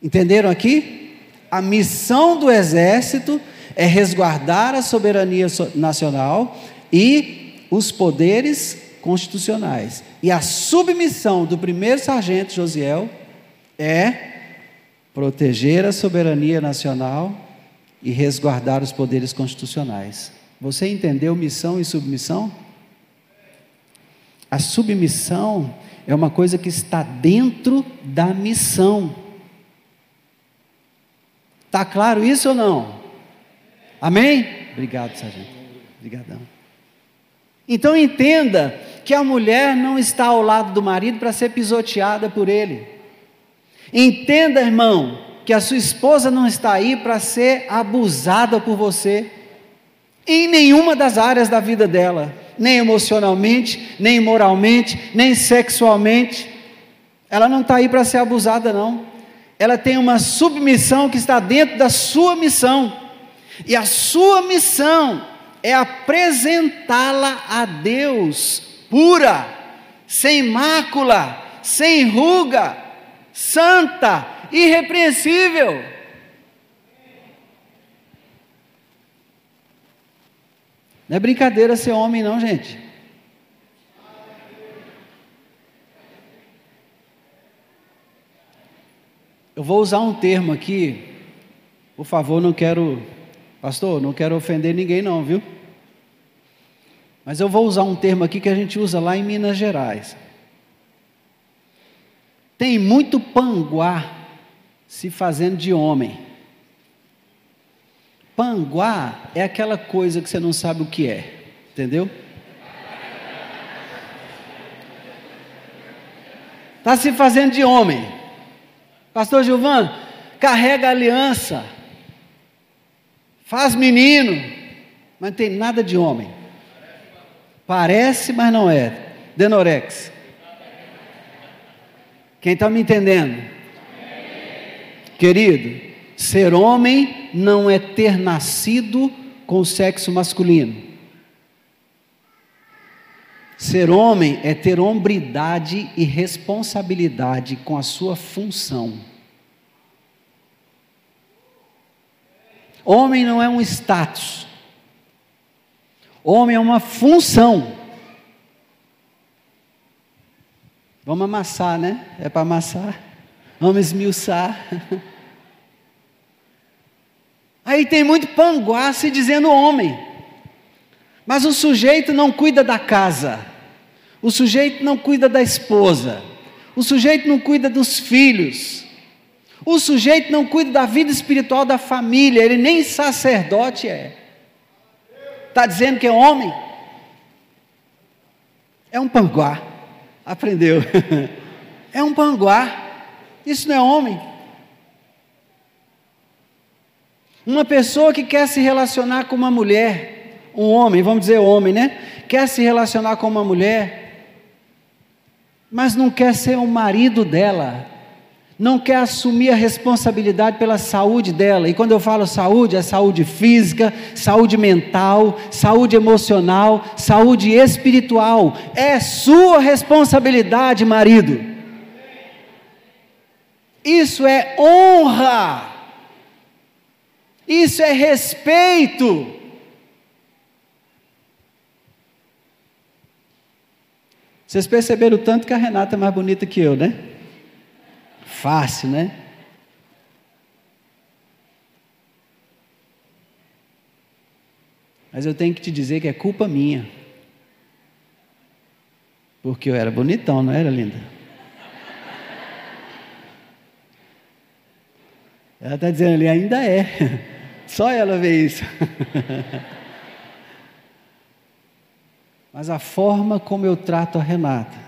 Entenderam aqui? A missão do exército é resguardar a soberania nacional e os poderes constitucionais. E a submissão do primeiro sargento Josiel é proteger a soberania nacional e resguardar os poderes constitucionais. Você entendeu missão e submissão? A submissão é uma coisa que está dentro da missão. Está claro isso ou não? Amém? Obrigado, sargento. Obrigadão. Então entenda que a mulher não está ao lado do marido para ser pisoteada por ele. Entenda, irmão, que a sua esposa não está aí para ser abusada por você, em nenhuma das áreas da vida dela, nem emocionalmente, nem moralmente, nem sexualmente. Ela não está aí para ser abusada, não. Ela tem uma submissão que está dentro da sua missão, e a sua missão é apresentá-la a Deus pura, sem mácula, sem ruga, santa, irrepreensível. Não é brincadeira ser homem, não, gente. Eu vou usar um termo aqui, por favor, não quero Pastor, não quero ofender ninguém, não, viu? Mas eu vou usar um termo aqui que a gente usa lá em Minas Gerais. Tem muito panguá se fazendo de homem. Panguá é aquela coisa que você não sabe o que é. Entendeu? Está se fazendo de homem. Pastor Gilvan, carrega aliança. Faz menino, mas não tem nada de homem. Parece, mas não é. Denorex. Quem está me entendendo? Querido, ser homem não é ter nascido com o sexo masculino. Ser homem é ter hombridade e responsabilidade com a sua função. Homem não é um status. Homem é uma função. Vamos amassar, né? É para amassar. Vamos esmiuçar. Aí tem muito panguá se dizendo homem. Mas o sujeito não cuida da casa, o sujeito não cuida da esposa, o sujeito não cuida dos filhos, o sujeito não cuida da vida espiritual da família, ele nem sacerdote é. Está dizendo que é homem? É um panguá. Aprendeu? é um panguá. Isso não é homem. Uma pessoa que quer se relacionar com uma mulher, um homem, vamos dizer homem, né? Quer se relacionar com uma mulher, mas não quer ser o marido dela, não quer assumir a responsabilidade pela saúde dela. E quando eu falo saúde, é saúde física, saúde mental, saúde emocional, saúde espiritual. É sua responsabilidade, marido. Isso é honra. Isso é respeito. Vocês perceberam o tanto que a Renata é mais bonita que eu, né? Fácil, né? Mas eu tenho que te dizer que é culpa minha. Porque eu era bonitão, não era, linda? Ela está dizendo ali, ainda é. Só ela vê isso. Mas a forma como eu trato a Renata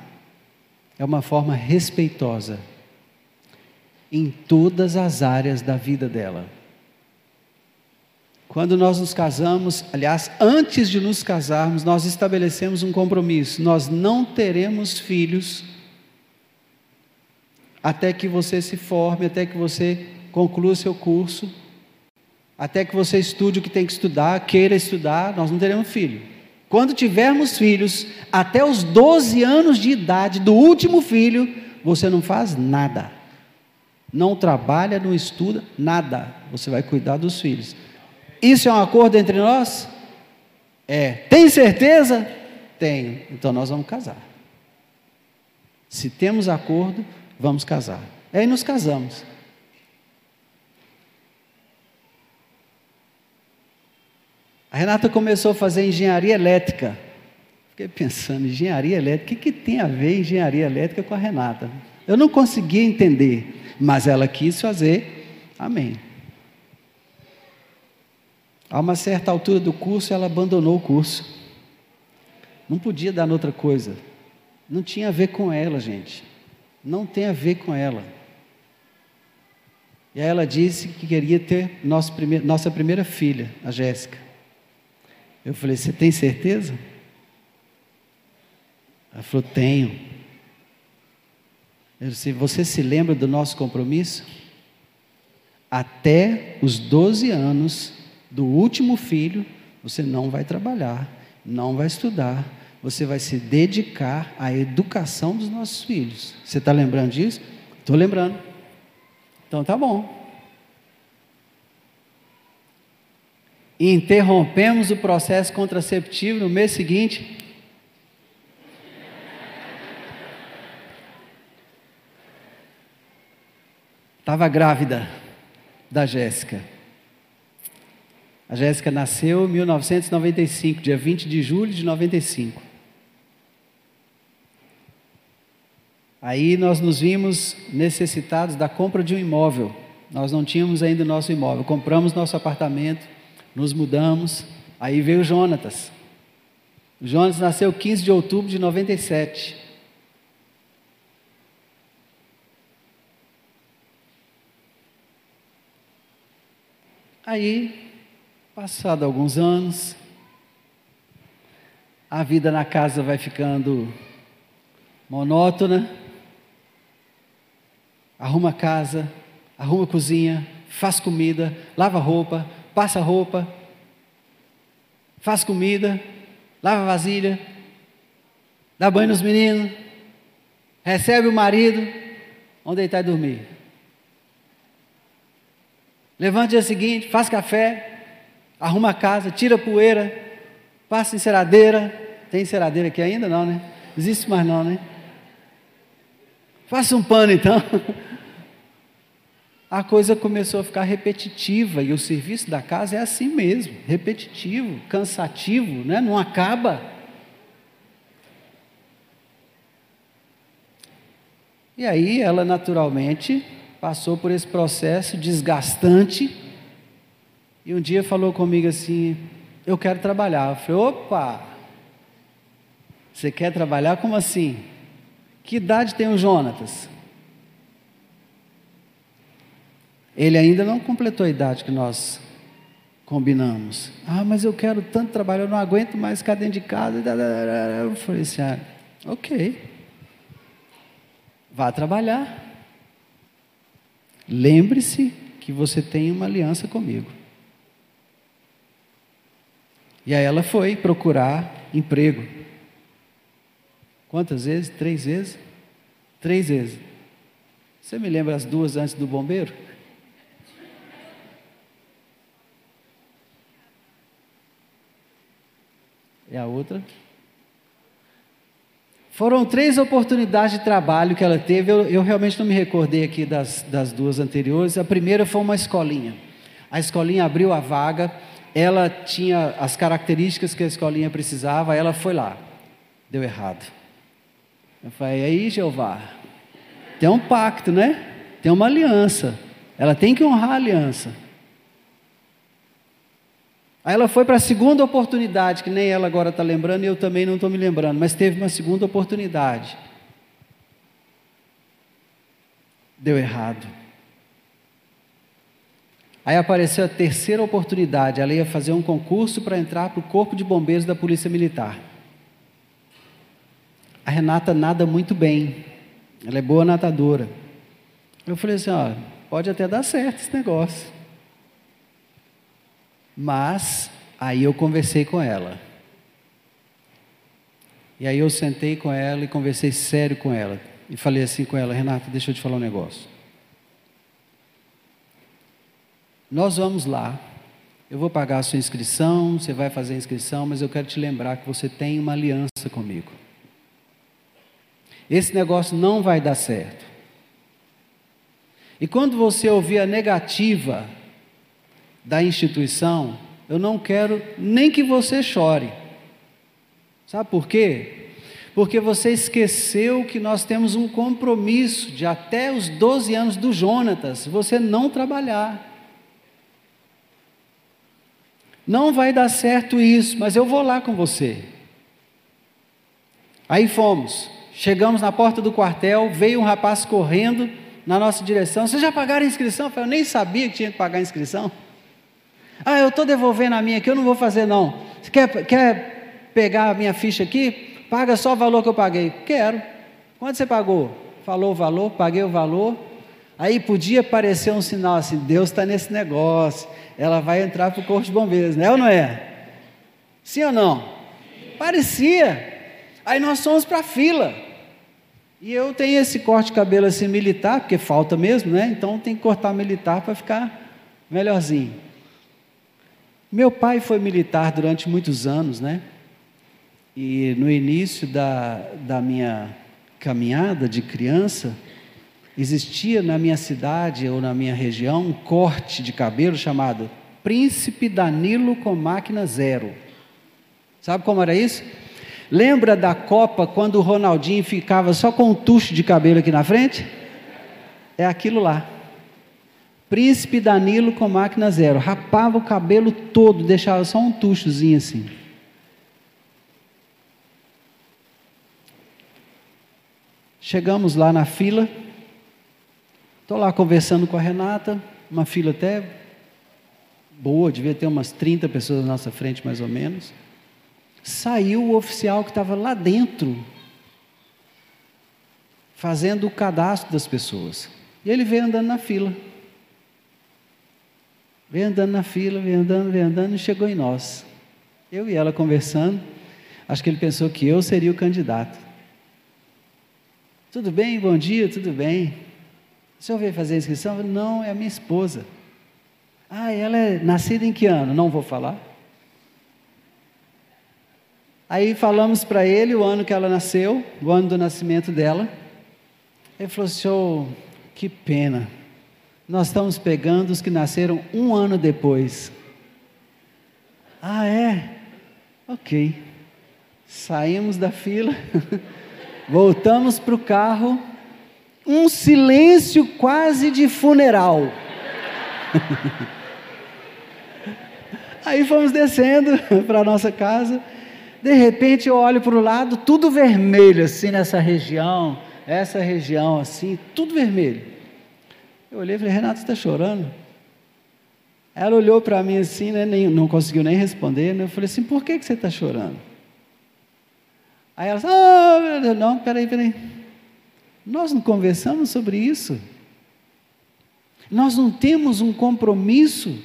é uma forma respeitosa em todas as áreas da vida dela. Quando nós nos casamos, aliás, antes de nos casarmos, nós estabelecemos um compromisso: nós não teremos filhos até que você se forme, até que você conclua seu curso, até que você estude o que tem que estudar, queira estudar, nós não teremos filho. Quando tivermos filhos, até os 12 anos de idade do último filho, você não faz nada. Não trabalha, não estuda, nada. Você vai cuidar dos filhos. Isso é um acordo entre nós? É. Tem certeza? Tenho. Então nós vamos casar. Se temos acordo, vamos casar. Aí nos casamos. A Renata começou a fazer engenharia elétrica. Fiquei pensando, engenharia elétrica, o que, que tem a ver engenharia elétrica com a Renata? Eu não conseguia entender, mas ela quis fazer, amém. A uma certa altura do curso, ela abandonou o curso. Não podia dar outra coisa. Não tinha a ver com ela, gente. Não tem a ver com ela. E aí ela disse que queria ter nossa primeira filha, a Jéssica. Eu falei: Você tem certeza? Ela falou: Tenho. Disse: Você se lembra do nosso compromisso? Até os 12 anos do último filho, você não vai trabalhar, não vai estudar, você vai se dedicar à educação dos nossos filhos. Você está lembrando disso? Estou lembrando. Então tá bom. interrompemos o processo contraceptivo no mês seguinte. Estava grávida da Jéssica. A Jéssica nasceu em 1995, dia 20 de julho de 95. Aí nós nos vimos necessitados da compra de um imóvel. Nós não tínhamos ainda o nosso imóvel. Compramos nosso apartamento nos mudamos, aí veio Jonatas. O Jonas nasceu 15 de outubro de 97. Aí, passado alguns anos, a vida na casa vai ficando monótona. Arruma casa, arruma cozinha, faz comida, lava roupa, passa roupa, faz comida, lava vasilha, dá banho nos meninos, recebe o marido, vão deitar e dormir. Levanta o dia seguinte, faz café, arruma a casa, tira a poeira, passa enceradeira. Tem enceradeira aqui ainda? Não, né? Existe mais não, né? Faça um pano então. A coisa começou a ficar repetitiva e o serviço da casa é assim mesmo, repetitivo, cansativo, né? não acaba. E aí ela naturalmente passou por esse processo desgastante e um dia falou comigo assim: Eu quero trabalhar. Eu falei: opa, você quer trabalhar? Como assim? Que idade tem o Jonatas? Ele ainda não completou a idade que nós combinamos. Ah, mas eu quero tanto trabalhar, eu não aguento mais ficar dentro de casa. Eu falei assim: ah, ok. Vá trabalhar. Lembre-se que você tem uma aliança comigo. E aí ela foi procurar emprego. Quantas vezes? Três vezes? Três vezes. Você me lembra as duas antes do bombeiro? E a outra? Foram três oportunidades de trabalho que ela teve. Eu, eu realmente não me recordei aqui das, das duas anteriores. A primeira foi uma escolinha. A escolinha abriu a vaga, ela tinha as características que a escolinha precisava, ela foi lá. Deu errado. Eu falei, aí Jeová, tem um pacto, né? Tem uma aliança. Ela tem que honrar a aliança. Aí ela foi para a segunda oportunidade, que nem ela agora está lembrando e eu também não estou me lembrando, mas teve uma segunda oportunidade. Deu errado. Aí apareceu a terceira oportunidade, ela ia fazer um concurso para entrar para o Corpo de Bombeiros da Polícia Militar. A Renata nada muito bem, ela é boa nadadora. Eu falei assim: ó, pode até dar certo esse negócio. Mas aí eu conversei com ela. E aí eu sentei com ela e conversei sério com ela. E falei assim com ela: Renata, deixa eu te falar um negócio. Nós vamos lá. Eu vou pagar a sua inscrição, você vai fazer a inscrição, mas eu quero te lembrar que você tem uma aliança comigo. Esse negócio não vai dar certo. E quando você ouvir a negativa da instituição, eu não quero nem que você chore. Sabe por quê? Porque você esqueceu que nós temos um compromisso de até os 12 anos do Jonatas, você não trabalhar. Não vai dar certo isso, mas eu vou lá com você. Aí fomos, chegamos na porta do quartel, veio um rapaz correndo na nossa direção. Vocês já pagaram a inscrição? Eu nem sabia que tinha que pagar a inscrição. Ah, eu estou devolvendo a minha aqui, eu não vou fazer não. Você quer, quer pegar a minha ficha aqui? Paga só o valor que eu paguei. Quero. Quanto você pagou? Falou o valor, paguei o valor. Aí podia aparecer um sinal assim: Deus está nesse negócio. Ela vai entrar para o corpo de bombeiros, não é ou não é? Sim ou não? Parecia. Aí nós fomos para a fila. E eu tenho esse corte de cabelo assim militar, porque falta mesmo, né? Então tem que cortar militar para ficar melhorzinho. Meu pai foi militar durante muitos anos, né? E no início da, da minha caminhada de criança, existia na minha cidade ou na minha região um corte de cabelo chamado Príncipe Danilo com máquina zero. Sabe como era isso? Lembra da Copa quando o Ronaldinho ficava só com um tucho de cabelo aqui na frente? É aquilo lá. Príncipe Danilo com máquina zero. Rapava o cabelo todo, deixava só um tuchozinho assim. Chegamos lá na fila. Estou lá conversando com a Renata, uma fila até boa, devia ter umas 30 pessoas na nossa frente, mais ou menos. Saiu o oficial que estava lá dentro, fazendo o cadastro das pessoas. E ele veio andando na fila. Veio andando na fila, veio andando, veio andando e chegou em nós. Eu e ela conversando. Acho que ele pensou que eu seria o candidato. Tudo bem? Bom dia, tudo bem. O senhor veio fazer a inscrição? Não, é a minha esposa. Ah, ela é nascida em que ano? Não vou falar. Aí falamos para ele o ano que ela nasceu, o ano do nascimento dela. Ele falou: Senhor, que pena. Nós estamos pegando os que nasceram um ano depois. Ah, é? Ok. Saímos da fila, voltamos para o carro, um silêncio quase de funeral. Aí fomos descendo para a nossa casa. De repente eu olho para o lado, tudo vermelho assim nessa região, essa região assim, tudo vermelho. Eu olhei e falei, Renato, você está chorando? Ela olhou para mim assim, né, nem, não conseguiu nem responder. Né? Eu falei assim, por que, que você está chorando? Aí ela disse, ah, não, peraí, peraí. Nós não conversamos sobre isso. Nós não temos um compromisso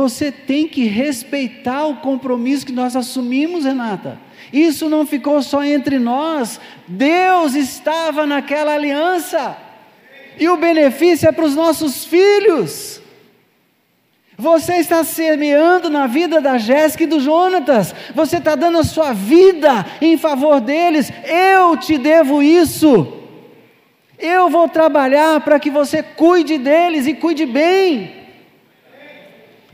Você tem que respeitar o compromisso que nós assumimos, Renata. Isso não ficou só entre nós, Deus estava naquela aliança, e o benefício é para os nossos filhos. Você está semeando na vida da Jéssica e do Jonatas, você está dando a sua vida em favor deles, eu te devo isso. Eu vou trabalhar para que você cuide deles e cuide bem.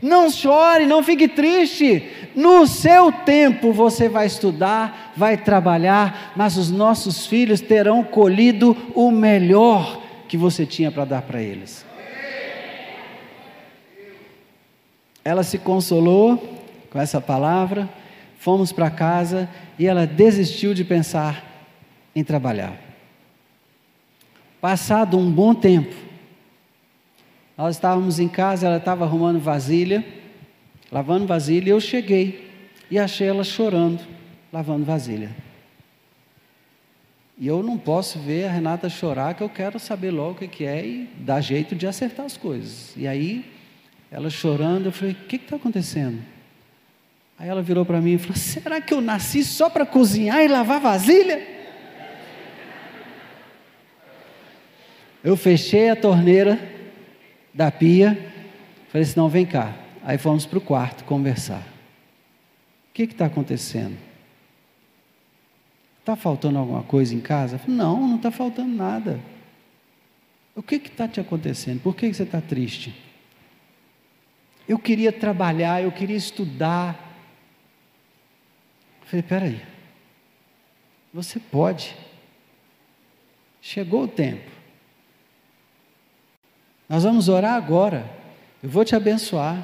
Não chore, não fique triste. No seu tempo você vai estudar, vai trabalhar, mas os nossos filhos terão colhido o melhor que você tinha para dar para eles. Ela se consolou com essa palavra, fomos para casa e ela desistiu de pensar em trabalhar. Passado um bom tempo, nós estávamos em casa, ela estava arrumando vasilha, lavando vasilha, e eu cheguei e achei ela chorando, lavando vasilha. E eu não posso ver a Renata chorar, que eu quero saber logo o que é e dar jeito de acertar as coisas. E aí, ela chorando, eu falei: O que está acontecendo? Aí ela virou para mim e falou: Será que eu nasci só para cozinhar e lavar vasilha? Eu fechei a torneira da pia. Falei assim: não, vem cá. Aí fomos para o quarto conversar. O que está acontecendo? Está faltando alguma coisa em casa? Não, não está faltando nada. O que está te acontecendo? Por que, que você está triste? Eu queria trabalhar, eu queria estudar. falei, peraí. Você pode. Chegou o tempo. Nós vamos orar agora. Eu vou te abençoar.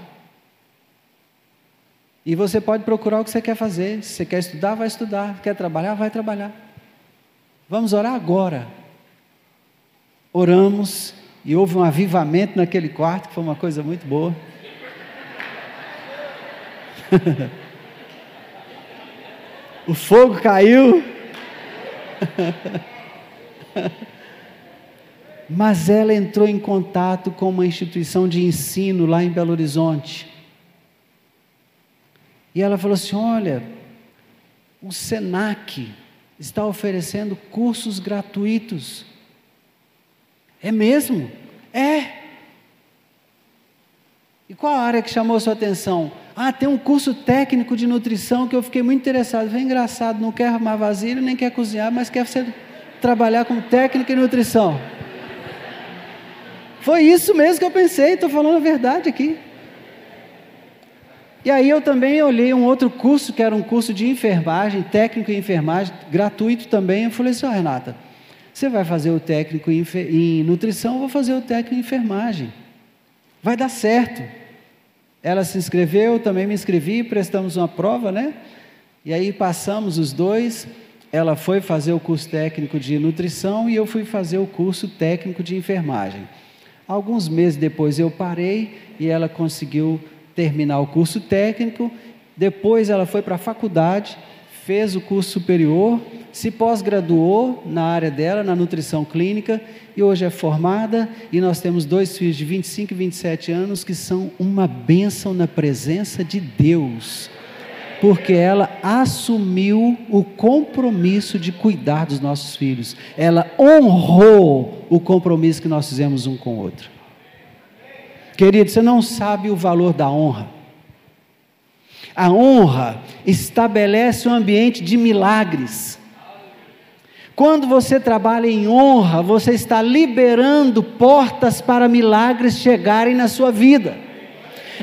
E você pode procurar o que você quer fazer. Se você quer estudar, vai estudar. Quer trabalhar, vai trabalhar. Vamos orar agora. Oramos e houve um avivamento naquele quarto, que foi uma coisa muito boa. o fogo caiu. Mas ela entrou em contato com uma instituição de ensino lá em Belo Horizonte. E ela falou assim: Olha, o SENAC está oferecendo cursos gratuitos. É mesmo? É. E qual a área que chamou sua atenção? Ah, tem um curso técnico de nutrição que eu fiquei muito interessado. É engraçado, não quer arrumar vasilha, nem quer cozinhar, mas quer ser, trabalhar como técnico em nutrição. Foi isso mesmo que eu pensei, estou falando a verdade aqui. E aí eu também olhei um outro curso, que era um curso de enfermagem, técnico em enfermagem, gratuito também. Eu falei assim, oh, Renata, você vai fazer o técnico em, em nutrição, eu vou fazer o técnico em enfermagem. Vai dar certo. Ela se inscreveu, também me inscrevi, prestamos uma prova, né? E aí passamos os dois. ela foi fazer o curso técnico de nutrição e eu fui fazer o curso técnico de enfermagem. Alguns meses depois eu parei e ela conseguiu terminar o curso técnico. Depois ela foi para a faculdade, fez o curso superior, se pós-graduou na área dela, na nutrição clínica, e hoje é formada. E nós temos dois filhos de 25 e 27 anos que são uma bênção na presença de Deus porque ela assumiu o compromisso de cuidar dos nossos filhos. Ela honrou o compromisso que nós fizemos um com o outro. Querido, você não sabe o valor da honra. A honra estabelece um ambiente de milagres. Quando você trabalha em honra, você está liberando portas para milagres chegarem na sua vida.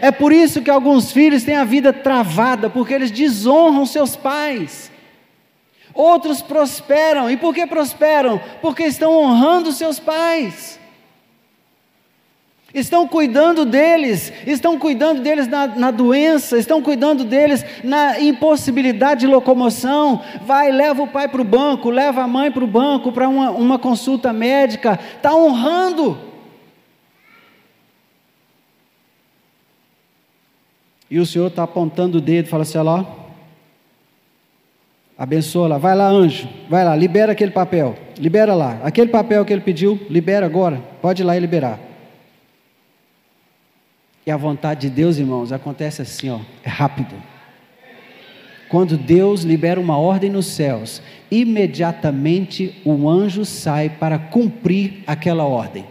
É por isso que alguns filhos têm a vida travada, porque eles desonram seus pais. Outros prosperam, e por que prosperam? Porque estão honrando seus pais. Estão cuidando deles, estão cuidando deles na, na, doença, estão cuidando deles na impossibilidade de locomoção. Vai, leva o pai para o banco, leva a mãe para o banco para uma, uma consulta médica. Está honrando. E o Senhor está apontando o dedo, fala assim: olha lá, abençoa lá, vai lá, anjo, vai lá, libera aquele papel, libera lá, aquele papel que ele pediu, libera agora, pode ir lá e liberar. E a vontade de Deus, irmãos, acontece assim, ó, é rápido. Quando Deus libera uma ordem nos céus, imediatamente o anjo sai para cumprir aquela ordem.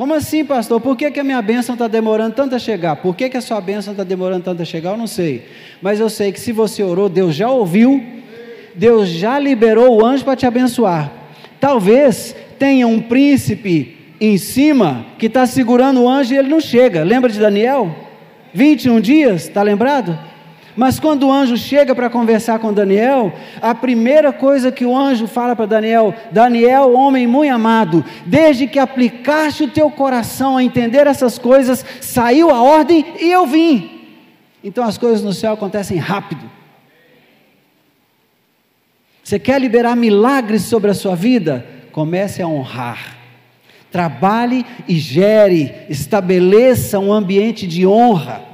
Como assim, pastor? Por que, que a minha bênção está demorando tanto a chegar? Por que, que a sua bênção está demorando tanto a chegar? Eu não sei. Mas eu sei que se você orou, Deus já ouviu, Deus já liberou o anjo para te abençoar. Talvez tenha um príncipe em cima que está segurando o anjo e ele não chega. Lembra de Daniel? 21 dias, está lembrado? Mas quando o anjo chega para conversar com Daniel, a primeira coisa que o anjo fala para Daniel: Daniel, homem muito amado, desde que aplicaste o teu coração a entender essas coisas, saiu a ordem e eu vim. Então as coisas no céu acontecem rápido. Você quer liberar milagres sobre a sua vida? Comece a honrar. Trabalhe e gere, estabeleça um ambiente de honra.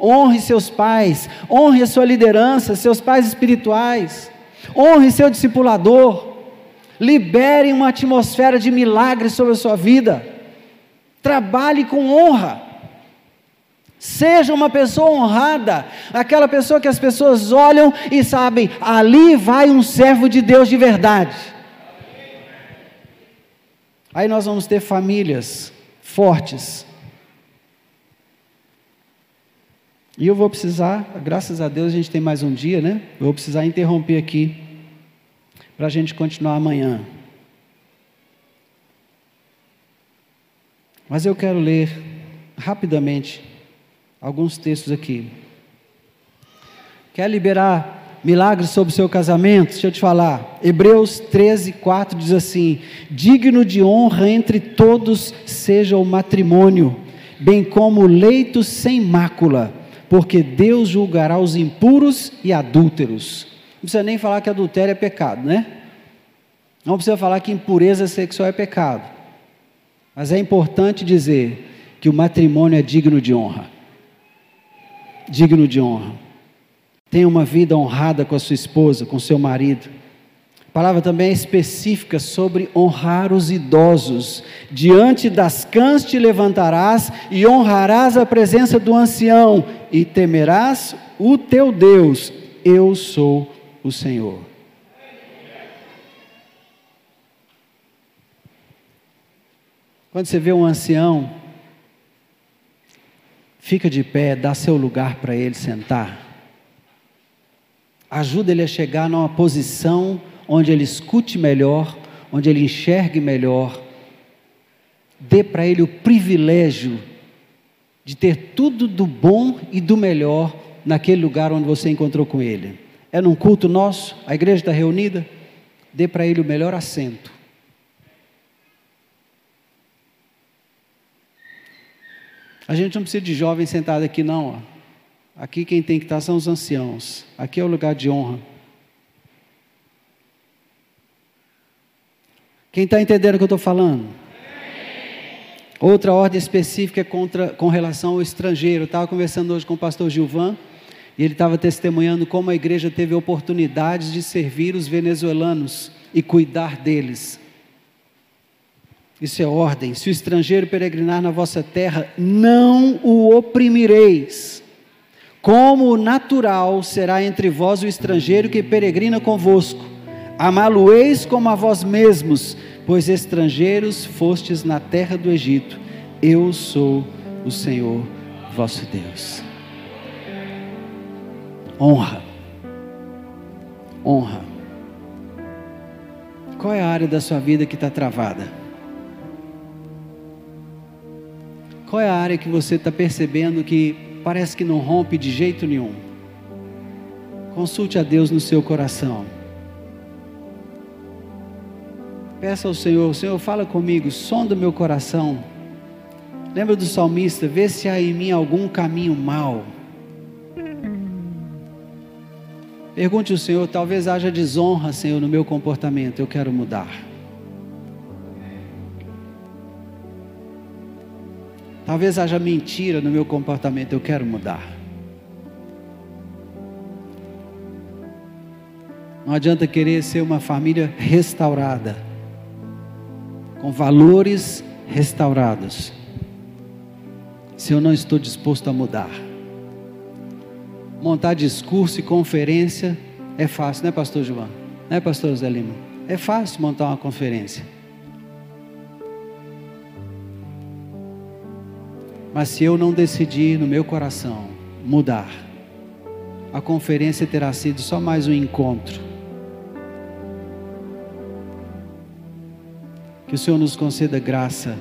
Honre seus pais, honre a sua liderança, seus pais espirituais, honre seu discipulador, libere uma atmosfera de milagres sobre a sua vida, trabalhe com honra. Seja uma pessoa honrada, aquela pessoa que as pessoas olham e sabem, ali vai um servo de Deus de verdade. Aí nós vamos ter famílias fortes, E eu vou precisar, graças a Deus a gente tem mais um dia, né? Eu vou precisar interromper aqui para a gente continuar amanhã. Mas eu quero ler rapidamente alguns textos aqui. Quer liberar milagres sobre o seu casamento? Deixa eu te falar. Hebreus 13, 4 diz assim: Digno de honra entre todos seja o matrimônio, bem como o leito sem mácula porque Deus julgará os impuros e adúlteros. Não precisa nem falar que adultério é pecado, né? Não precisa falar que impureza sexual é pecado. Mas é importante dizer que o matrimônio é digno de honra. Digno de honra. Tenha uma vida honrada com a sua esposa, com seu marido. A palavra também é específica sobre honrar os idosos. Diante das cãs te levantarás e honrarás a presença do ancião e temerás o teu Deus. Eu sou o Senhor. Quando você vê um ancião, fica de pé, dá seu lugar para ele sentar. Ajuda ele a chegar numa posição onde ele escute melhor, onde ele enxergue melhor. Dê para ele o privilégio de ter tudo do bom e do melhor naquele lugar onde você encontrou com ele. É num culto nosso, a igreja está reunida, dê para ele o melhor assento. A gente não precisa de jovem sentado aqui, não. Aqui quem tem que estar são os anciãos. Aqui é o lugar de honra. Quem está entendendo o que eu estou falando? Outra ordem específica é contra, com relação ao estrangeiro. Estava conversando hoje com o pastor Gilvan e ele estava testemunhando como a igreja teve oportunidades de servir os venezuelanos e cuidar deles. Isso é ordem. Se o estrangeiro peregrinar na vossa terra, não o oprimireis. Como natural será entre vós o estrangeiro que peregrina convosco. Amá-lo-eis como a vós mesmos, pois estrangeiros fostes na terra do Egito. Eu sou o Senhor vosso Deus. Honra. Honra. Qual é a área da sua vida que está travada? Qual é a área que você está percebendo que parece que não rompe de jeito nenhum? Consulte a Deus no seu coração. Peça ao Senhor, Senhor, fala comigo, sonda meu coração. Lembra do salmista? Vê se há em mim algum caminho mau. Pergunte ao Senhor, talvez haja desonra, Senhor, no meu comportamento, eu quero mudar. Talvez haja mentira no meu comportamento, eu quero mudar. Não adianta querer ser uma família restaurada, com valores restaurados, se eu não estou disposto a mudar. Montar discurso e conferência é fácil, né, Pastor João? Né, Pastor Zé Lima? É fácil montar uma conferência. Mas se eu não decidir no meu coração mudar, a conferência terá sido só mais um encontro. Que o Senhor nos conceda graça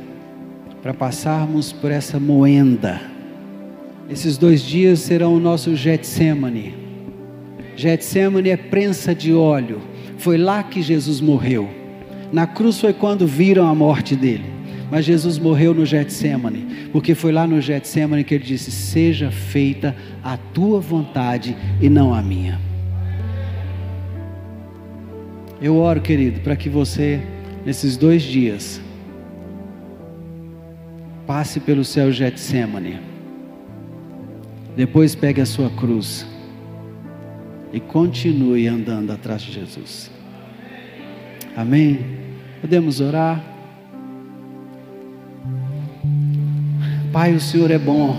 para passarmos por essa moenda. Esses dois dias serão o nosso Getsemane. Getsemane é prensa de óleo. Foi lá que Jesus morreu. Na cruz foi quando viram a morte dele. Mas Jesus morreu no Getsemane, porque foi lá no Getsemane que ele disse: Seja feita a tua vontade e não a minha. Eu oro, querido, para que você, nesses dois dias, passe pelo céu Getsemane, depois pegue a sua cruz e continue andando atrás de Jesus. Amém? Podemos orar? Pai, o Senhor é bom.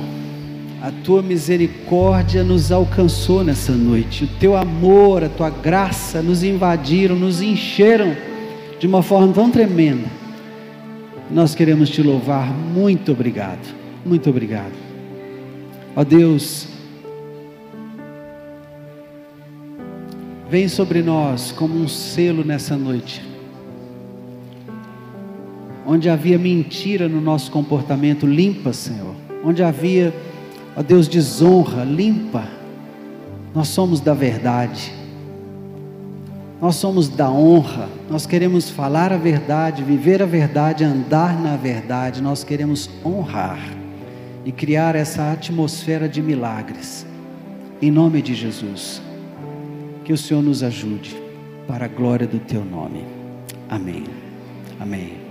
A tua misericórdia nos alcançou nessa noite. O teu amor, a tua graça nos invadiram, nos encheram de uma forma tão tremenda. Nós queremos te louvar. Muito obrigado. Muito obrigado. Ó Deus, vem sobre nós como um selo nessa noite onde havia mentira no nosso comportamento, limpa, Senhor. Onde havia, ó Deus, desonra, limpa. Nós somos da verdade. Nós somos da honra. Nós queremos falar a verdade, viver a verdade, andar na verdade. Nós queremos honrar e criar essa atmosfera de milagres. Em nome de Jesus. Que o Senhor nos ajude para a glória do teu nome. Amém. Amém.